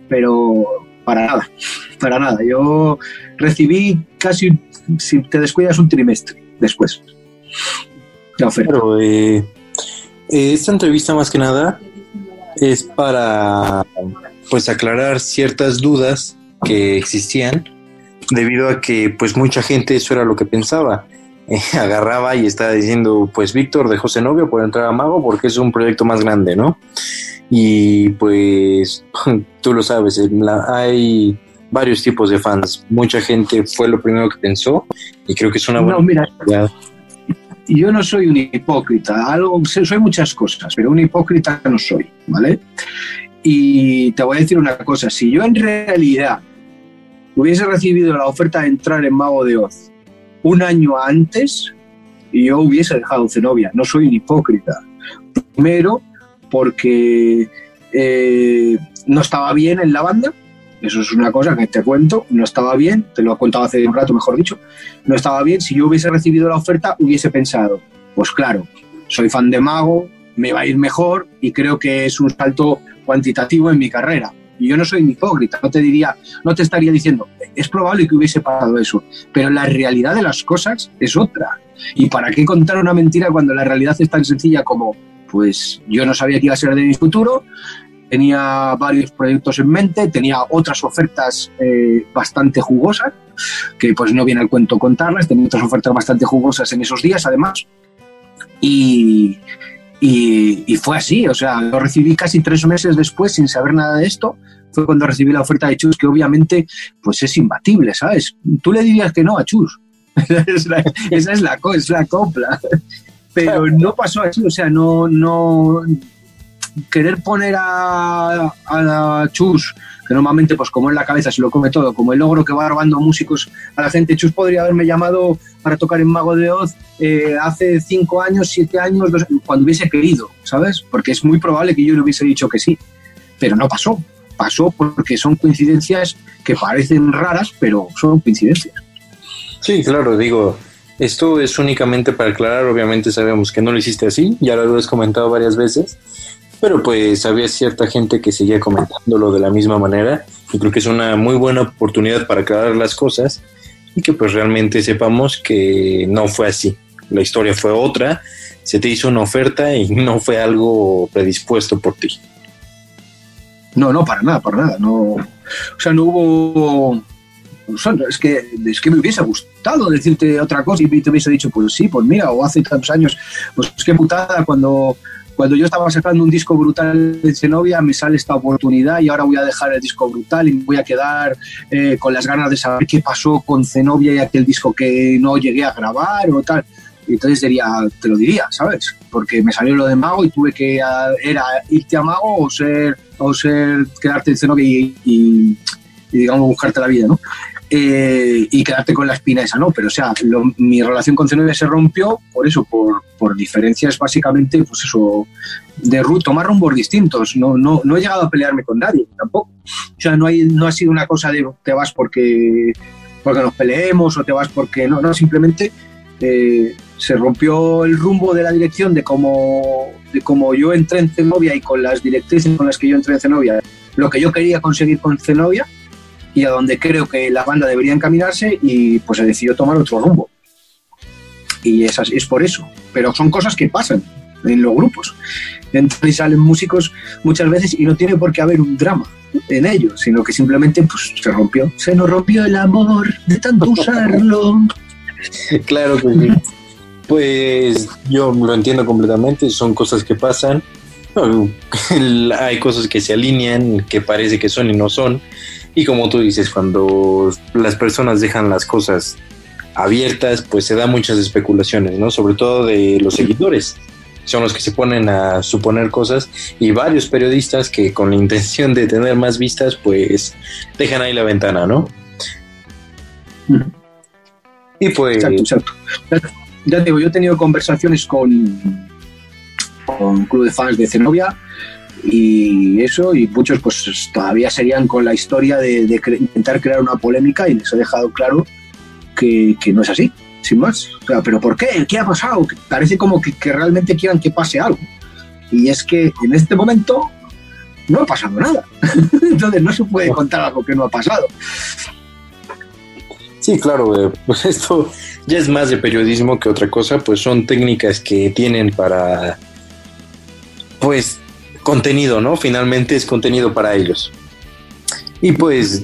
Pero para nada, para nada. Yo recibí casi, si te descuidas, un trimestre después. Pero, eh, eh, esta entrevista más que nada es para pues aclarar ciertas dudas que existían debido a que pues mucha gente eso era lo que pensaba (laughs) agarraba y estaba diciendo, pues Víctor dejó novio por entrar a Mago porque es un proyecto más grande, ¿no? Y pues (laughs) tú lo sabes, hay varios tipos de fans. Mucha gente fue lo primero que pensó y creo que es una buena... No, mira, yo no soy un hipócrita, algo, soy muchas cosas, pero un hipócrita no soy, ¿vale? Y te voy a decir una cosa, si yo en realidad hubiese recibido la oferta de entrar en Mago de Oz un año antes, yo hubiese dejado Zenobia, no soy un hipócrita. Primero, porque eh, no estaba bien en la banda, eso es una cosa que te cuento, no estaba bien, te lo he contado hace un rato, mejor dicho, no estaba bien, si yo hubiese recibido la oferta hubiese pensado, pues claro, soy fan de Mago, me va a ir mejor y creo que es un salto cuantitativo en mi carrera. Y yo no soy hipócrita, no te diría, no te estaría diciendo, es probable que hubiese pasado eso, pero la realidad de las cosas es otra. ¿Y para qué contar una mentira cuando la realidad es tan sencilla como, pues yo no sabía que iba a ser de mi futuro, tenía varios proyectos en mente, tenía otras ofertas eh, bastante jugosas, que pues no viene al cuento contarlas, tenía otras ofertas bastante jugosas en esos días además, y, y, fue así, o sea, lo recibí casi tres meses después sin saber nada de esto, fue cuando recibí la oferta de Chus, que obviamente pues es imbatible, ¿sabes? Tú le dirías que no a Chus, (laughs) esa es la, es la copla, pero no pasó así, o sea, no, no, querer poner a, a Chus, que normalmente, pues como en la cabeza se lo come todo, como el logro que va robando músicos a la gente, Chus podría haberme llamado para tocar en Mago de Oz eh, hace cinco años, siete años, cuando hubiese querido, ¿sabes? Porque es muy probable que yo le hubiese dicho que sí, pero no pasó. Pasó porque son coincidencias que parecen raras, pero son coincidencias. Sí, claro, digo, esto es únicamente para aclarar, obviamente sabemos que no lo hiciste así, ya lo has comentado varias veces, pero pues había cierta gente que seguía comentándolo de la misma manera y creo que es una muy buena oportunidad para aclarar las cosas y que pues realmente sepamos que no fue así. La historia fue otra, se te hizo una oferta y (laughs) no fue algo predispuesto por ti. No, no, para nada, para nada. No, o sea, no hubo. es que, es que me hubiese gustado decirte otra cosa y te hubiese dicho, pues sí, pues mira, o hace tantos años, pues qué putada cuando cuando yo estaba sacando un disco brutal de Zenobia, me sale esta oportunidad y ahora voy a dejar el disco brutal y me voy a quedar eh, con las ganas de saber qué pasó con Zenobia y aquel disco que no llegué a grabar o tal. Y entonces diría, te lo diría, ¿sabes? Porque me salió lo de Mago y tuve que era irte a Mago o ser, o ser quedarte en Zenobia y, y, y digamos buscarte la vida, ¿no? Eh, y quedarte con la espina esa, ¿no? Pero, o sea, mi relación con Zenobia se rompió por eso, por, por diferencias básicamente, pues eso, de tomar rumbos distintos. No, no, no he llegado a pelearme con nadie tampoco. O sea, no, hay, no ha sido una cosa de te vas porque, porque nos peleemos o te vas porque no, no, simplemente eh, se rompió el rumbo de la dirección de cómo, de cómo yo entré en Zenobia y con las directrices con las que yo entré en Zenobia, lo que yo quería conseguir con Zenobia y a donde creo que la banda debería encaminarse y pues se decidió tomar otro rumbo. Y es, es por eso. Pero son cosas que pasan en los grupos. Entran y salen músicos muchas veces y no tiene por qué haber un drama en ello, sino que simplemente pues, se rompió. Se nos rompió el amor de tanto usarlo. (laughs) claro que sí. Pues yo lo entiendo completamente, son cosas que pasan. (laughs) Hay cosas que se alinean, que parece que son y no son. Y como tú dices, cuando las personas dejan las cosas abiertas, pues se da muchas especulaciones, ¿no? Sobre todo de los seguidores. Son los que se ponen a suponer cosas y varios periodistas que con la intención de tener más vistas, pues dejan ahí la ventana, ¿no? Y pues... Exacto, exacto. Ya digo, yo he tenido conversaciones con, con un club de fans de Zenobia y eso, y muchos pues todavía serían con la historia de, intentar crear una polémica y les he dejado claro que, no es así, sin más. O sea, ¿pero por qué? ¿Qué ha pasado? Parece como que, realmente quieran que pase algo. Y es que en este momento no ha pasado nada. (laughs) Entonces no se puede contar algo que no ha pasado. Sí, claro, eh, pues esto ya es más de periodismo que otra cosa, pues son técnicas que tienen para, pues, contenido, ¿no? Finalmente es contenido para ellos. Y pues,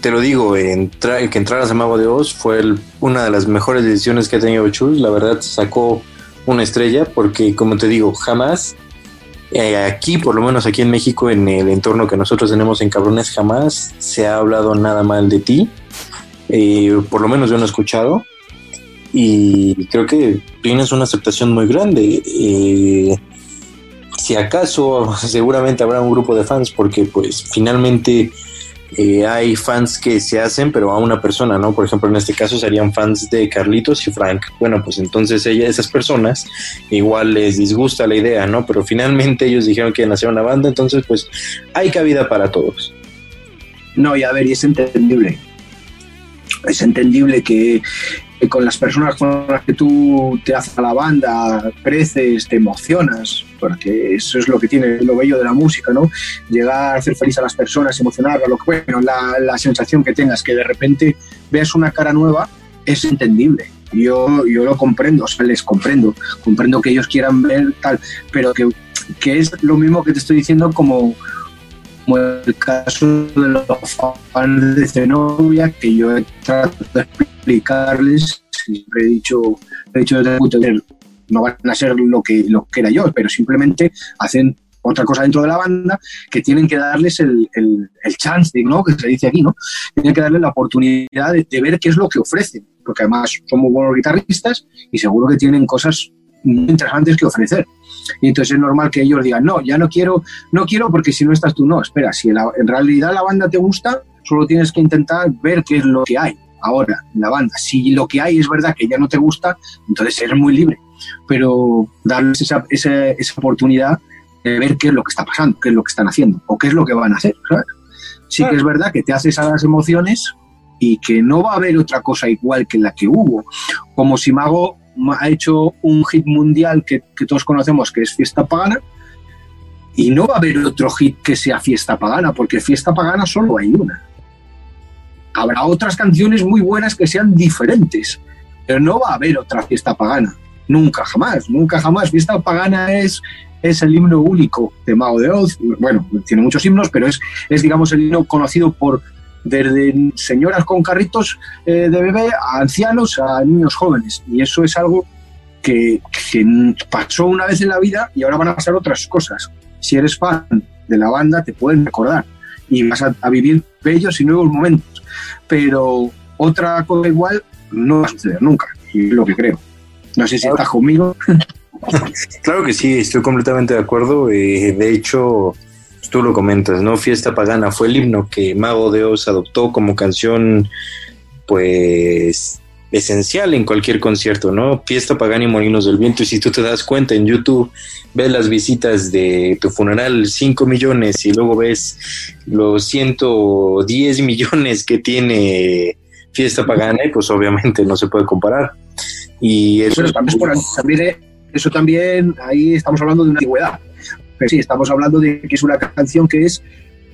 te lo digo, entrar, que entraras a Mago de Oz fue una de las mejores decisiones que ha tenido Chus. La verdad, sacó una estrella porque, como te digo, jamás, eh, aquí, por lo menos aquí en México, en el entorno que nosotros tenemos en Cabrones, jamás se ha hablado nada mal de ti. Eh, por lo menos yo no he escuchado. y creo que tienes una aceptación muy grande. Eh, si acaso, seguramente habrá un grupo de fans porque pues finalmente eh, hay fans que se hacen, pero a una persona, ¿no? Por ejemplo, en este caso serían fans de Carlitos y Frank. Bueno, pues entonces ella, esas personas igual les disgusta la idea, ¿no? Pero finalmente ellos dijeron que nació una banda, entonces pues hay cabida para todos. No, y a ver, y es entendible. Es entendible que con las personas con las que tú te haces a la banda, creces, te emocionas, porque eso es lo que tiene lo bello de la música, ¿no? Llegar a hacer feliz a las personas, emocionarlas, lo que bueno, la, la sensación que tengas, que de repente veas una cara nueva, es entendible. Yo, yo lo comprendo, o sea, les comprendo, comprendo que ellos quieran ver tal, pero que, que es lo mismo que te estoy diciendo como como el caso de los fans de Zenobia, que yo he tratado de explicarles, siempre he dicho, he dicho no van a ser lo que, lo que era yo, pero simplemente hacen otra cosa dentro de la banda que tienen que darles el, el, el chance, ¿no? que se dice aquí, ¿no? Tienen que darles la oportunidad de, de, ver qué es lo que ofrecen, porque además son muy buenos guitarristas y seguro que tienen cosas muy interesantes que ofrecer. Y entonces es normal que ellos digan, no, ya no quiero, no quiero porque si no estás tú, no, espera, si en realidad la banda te gusta, solo tienes que intentar ver qué es lo que hay ahora en la banda. Si lo que hay es verdad que ya no te gusta, entonces eres muy libre, pero darles esa, esa, esa oportunidad de ver qué es lo que está pasando, qué es lo que están haciendo o qué es lo que van a hacer. ¿sabes? Sí que es verdad que te haces a las emociones y que no va a haber otra cosa igual que la que hubo. Como si Mago ha hecho un hit mundial que, que, todos conocemos, que es Fiesta Pagana, y no va a haber otro hit que sea Fiesta Pagana, porque Fiesta Pagana solo hay una. Habrá otras canciones muy buenas que sean diferentes, pero no va a haber otra Fiesta Pagana. Nunca, jamás, nunca, jamás. Fiesta Pagana es, es el himno único de Mago de Oz. Bueno, tiene muchos himnos, pero es, es digamos, el himno conocido por, desde señoras con carritos eh, de bebé a ancianos, a niños jóvenes. Y eso es algo que, que, pasó una vez en la vida y ahora van a pasar otras cosas. Si eres fan de la banda, te pueden recordar y vas a, a vivir bellos y nuevos momentos. Pero otra cosa igual no va a suceder nunca, y es lo que creo. No sé si estás conmigo. (laughs) Claro que sí, estoy completamente de acuerdo. Eh, de hecho, tú lo comentas, ¿no? Fiesta Pagana fue el himno que Mago de Oz adoptó como canción, pues, esencial en cualquier concierto, ¿no? Fiesta Pagana y Molinos del Viento. Y si tú te das cuenta en YouTube, ves las visitas de tu funeral, 5 millones, y luego ves los 110 millones que tiene Fiesta Pagana, y pues obviamente no se puede comparar. Y eso, Pero por, también, eso también, ahí estamos hablando de una antigüedad pero sí, estamos hablando de que es una canción que es,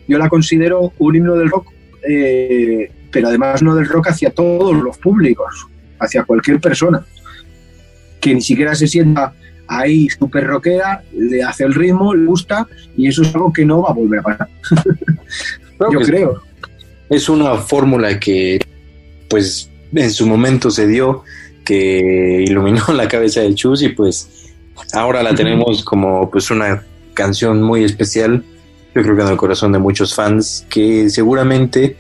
yo la considero un himno del rock, eh, pero además no del rock hacia todos los públicos, hacia cualquier persona, que ni siquiera se sienta ahí súper rockera, le hace el ritmo, le gusta, y eso es algo que no va a volver a pasar. (laughs) Yo creo. Es una fórmula que, pues, en su momento se dio, que iluminó (laughs) la cabeza del Chus y pues ahora la tenemos como pues una canción muy especial, yo creo que en el corazón de muchos fans, que seguramente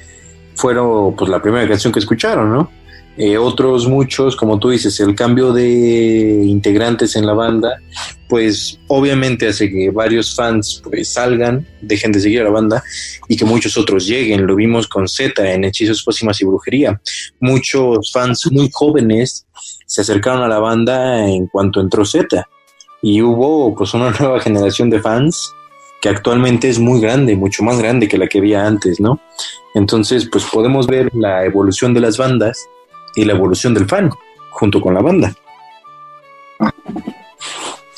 fueron pues la primera canción que escucharon, ¿no? Eh, otros muchos, como tú dices, el cambio de integrantes en la banda, pues obviamente hace que varios fans pues salgan, dejen de seguir a la banda y que muchos otros lleguen. Lo vimos con Z en Hechizos, Pósimas y Brujería. Muchos fans muy jóvenes se acercaron a la banda en cuanto entró Z y hubo pues una (laughs) nueva generación de fans que actualmente es muy grande, mucho más grande que la que había antes, ¿no? Entonces, pues podemos ver la evolución de las bandas y la evolución del fan junto con la banda.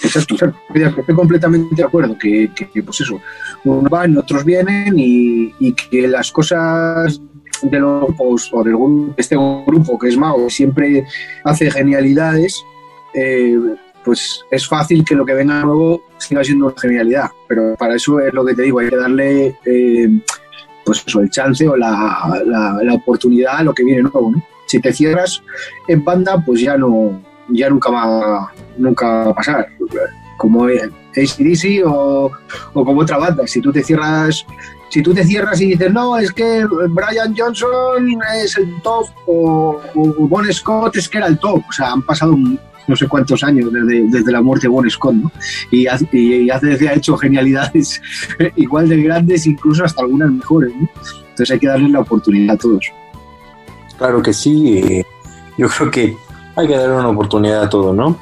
Exacto, estoy completamente de acuerdo que, pues eso, unos van, otros vienen y, y que las cosas de los grupos o del grupo, este grupo que es Mao siempre hace genialidades, eh, pues es fácil que lo que venga nuevo siga siendo una genialidad. Pero para eso es lo que te digo, hay que darle eh, pues eso, el chance o la, la, la, oportunidad a lo que viene nuevo. Si te cierras en banda, pues ya no, ya nunca va, nunca va a pasar. Como ACDC o, o como otra banda. Si tú te cierras, si tú te cierras y dices, no, es que Brian Johnson es el top o, Bon Scott es que era el top, o sea, han pasado no sé cuántos años desde, la muerte de Bon Scott, ¿no? Y, y, (laughs) ha hecho genialidades (laughs) igual de grandes, incluso hasta algunas mejores, ¿no? Entonces hay que darle la oportunidad a todos. Claro que sí, eh, yo creo que hay que darle una oportunidad a todo, ¿no?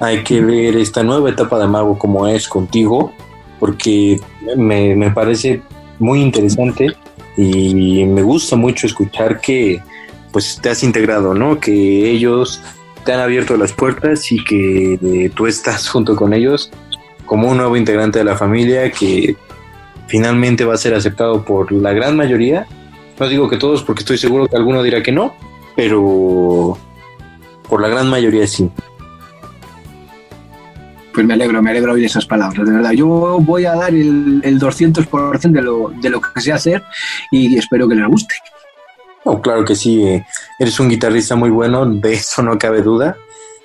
Hay que ver esta nueva etapa de Mago como es contigo, porque me, me parece muy interesante y me gusta mucho escuchar que pues te has integrado, ¿no? Que ellos te han abierto las puertas y que eh, tú estás junto con ellos como un nuevo integrante de la familia que finalmente va a ser aceptado por la gran mayoría. No digo que todos porque estoy seguro que alguno dirá que no, pero por la gran mayoría sí. Pues me alegro, me alegro oír esas palabras, de verdad. Yo voy a dar el, el 200% de lo, de lo que sé hacer y espero que les guste. Oh, claro que sí, eh, eres un guitarrista muy bueno, de eso no cabe duda.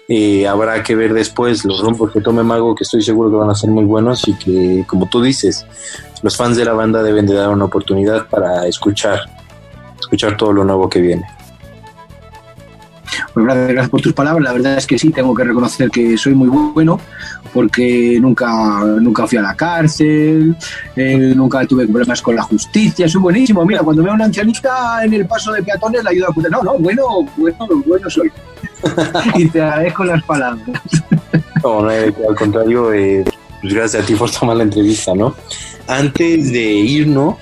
Eh, habrá que ver después los rumbos que tome Mago, que estoy seguro que van a ser muy buenos y que, como tú dices, los fans de la banda deben de dar una oportunidad para escuchar, escuchar todo lo nuevo que viene. Pues gracias por tus palabras. La verdad es que sí, tengo que reconocer que soy muy bueno porque nunca, nunca fui a la cárcel, eh, nunca tuve problemas con la justicia. Soy buenísimo. Mira, cuando veo a una ancianita en el paso de peatones, la ayudo a No, no, bueno, bueno, bueno soy. (laughs) y te agradezco las palabras. no, no, al contrario, eh, pues gracias a ti por tomar la entrevista, ¿no? Antes de irnos,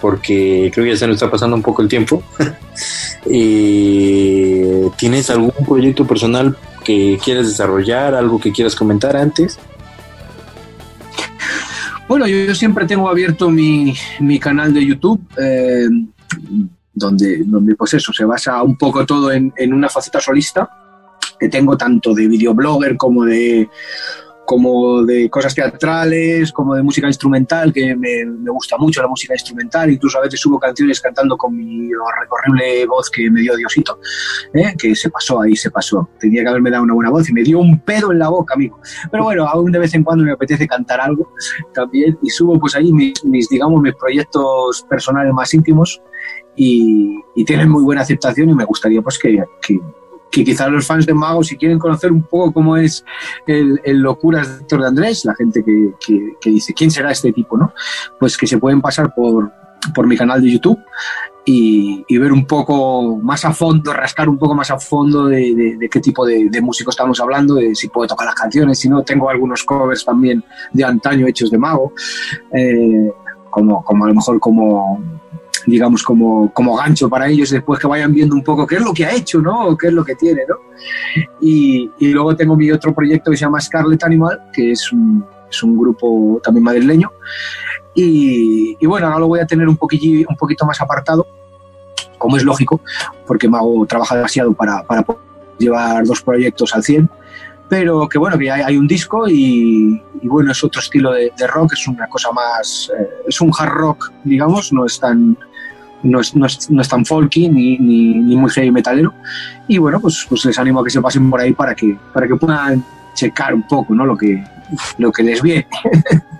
porque creo que ya se nos está pasando un poco el tiempo. (laughs) ¿Tienes algún proyecto personal que quieras desarrollar, algo que quieras comentar antes? Bueno, yo, siempre tengo abierto mi, canal de YouTube, eh, donde, donde pues eso, se basa un poco todo en, en una faceta solista, que tengo tanto de videoblogger como de como de cosas teatrales, como de música instrumental, que me, gusta mucho la música instrumental, incluso a veces subo canciones cantando con mi horrible voz que me dio Diosito, ¿eh? que se pasó ahí, se pasó. Tenía que haberme dado una buena voz y me dio un pedo en la boca, amigo. Pero bueno, aún de vez en cuando me apetece cantar algo también y subo pues ahí mis, digamos, mis proyectos personales más íntimos y, tienen muy buena aceptación y me gustaría pues que que quizás los fans de Mago, si quieren conocer un poco cómo es el, Locuras de Héctor de Andrés, la gente que, que, dice, ¿quién será este tipo? ¿no? Pues que se pueden pasar por, por mi canal de YouTube y, ver un poco más a fondo, rascar un poco más a fondo de, qué tipo de, de, músico estamos hablando, de si puedo tocar las canciones, si no, tengo algunos covers también de antaño hechos de Mago, eh, como, como a lo mejor como digamos, como, como gancho para ellos después que vayan viendo un poco qué es lo que ha hecho, ¿no? O qué es lo que tiene, ¿no? Y, y luego tengo mi otro proyecto que se llama Scarlet Animal, que es un, es un grupo también madrileño. Y, y, bueno, ahora lo voy a tener un, poquillo, un poquito más apartado, como es lógico, porque me hago trabajar demasiado para, para llevar dos proyectos al 100 pero que bueno, que hay un disco y, y, bueno, es otro estilo de, de, rock, es una cosa más, eh, es un hard rock, digamos, no es tan, no es, no es, no es tan folky ni, ni, ni, muy heavy metalero. Y bueno, pues, pues les animo a que se pasen por ahí para que, para que puedan checar un poco ¿no? lo, que, lo que les viene. (laughs)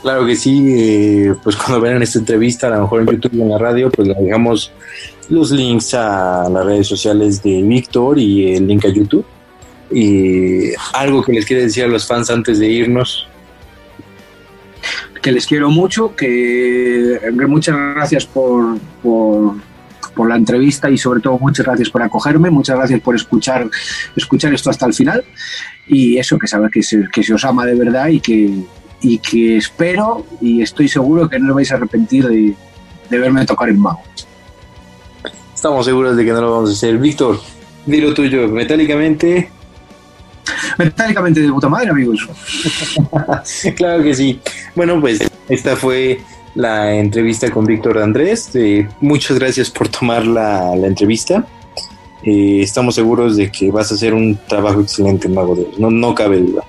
Claro que sí, eh, pues cuando vean esta entrevista, a lo mejor en YouTube y en la radio, pues le dejamos los links a las redes sociales de Víctor y el link a YouTube. Y algo que les quiere decir a los fans antes de irnos que les quiero mucho, que muchas gracias por, por, la entrevista y sobre todo muchas gracias por acogerme, muchas gracias por escuchar, escuchar esto hasta el final y eso, que saber que se, que se os ama de verdad y que, y que espero y estoy seguro que no lo vais a arrepentir de, de verme tocar en mago. Estamos seguros de que no lo vamos a hacer. Víctor, dilo tuyo, metálicamente, metálicamente de puta madre, amigos. (laughs) claro que sí. Bueno, pues esta fue la entrevista con Víctor Andrés. Eh, muchas gracias por tomar la, entrevista. Eh, estamos seguros de que vas a hacer un trabajo excelente, Mago de no, no cabe duda.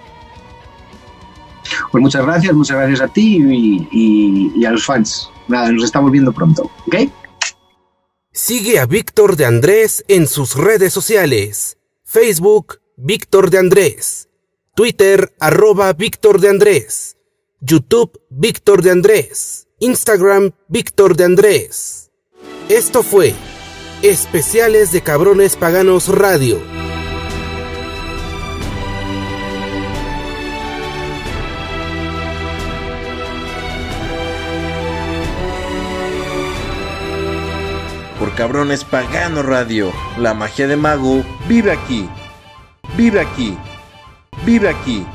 Pues muchas gracias, muchas gracias a ti y, y a los fans. Nada, nos estamos viendo pronto, ¿ok? Sigue a Víctor de Andrés en sus redes sociales. Facebook, Víctor de Andrés. Twitter, arroba Víctor de Andrés. YouTube, Víctor de Andrés. Instagram Víctor de Andrés. Esto fue Especiales de Cabrones Paganos Radio. Por Cabrones Paganos Radio, la magia de mago vive aquí. Vive aquí. Vive aquí.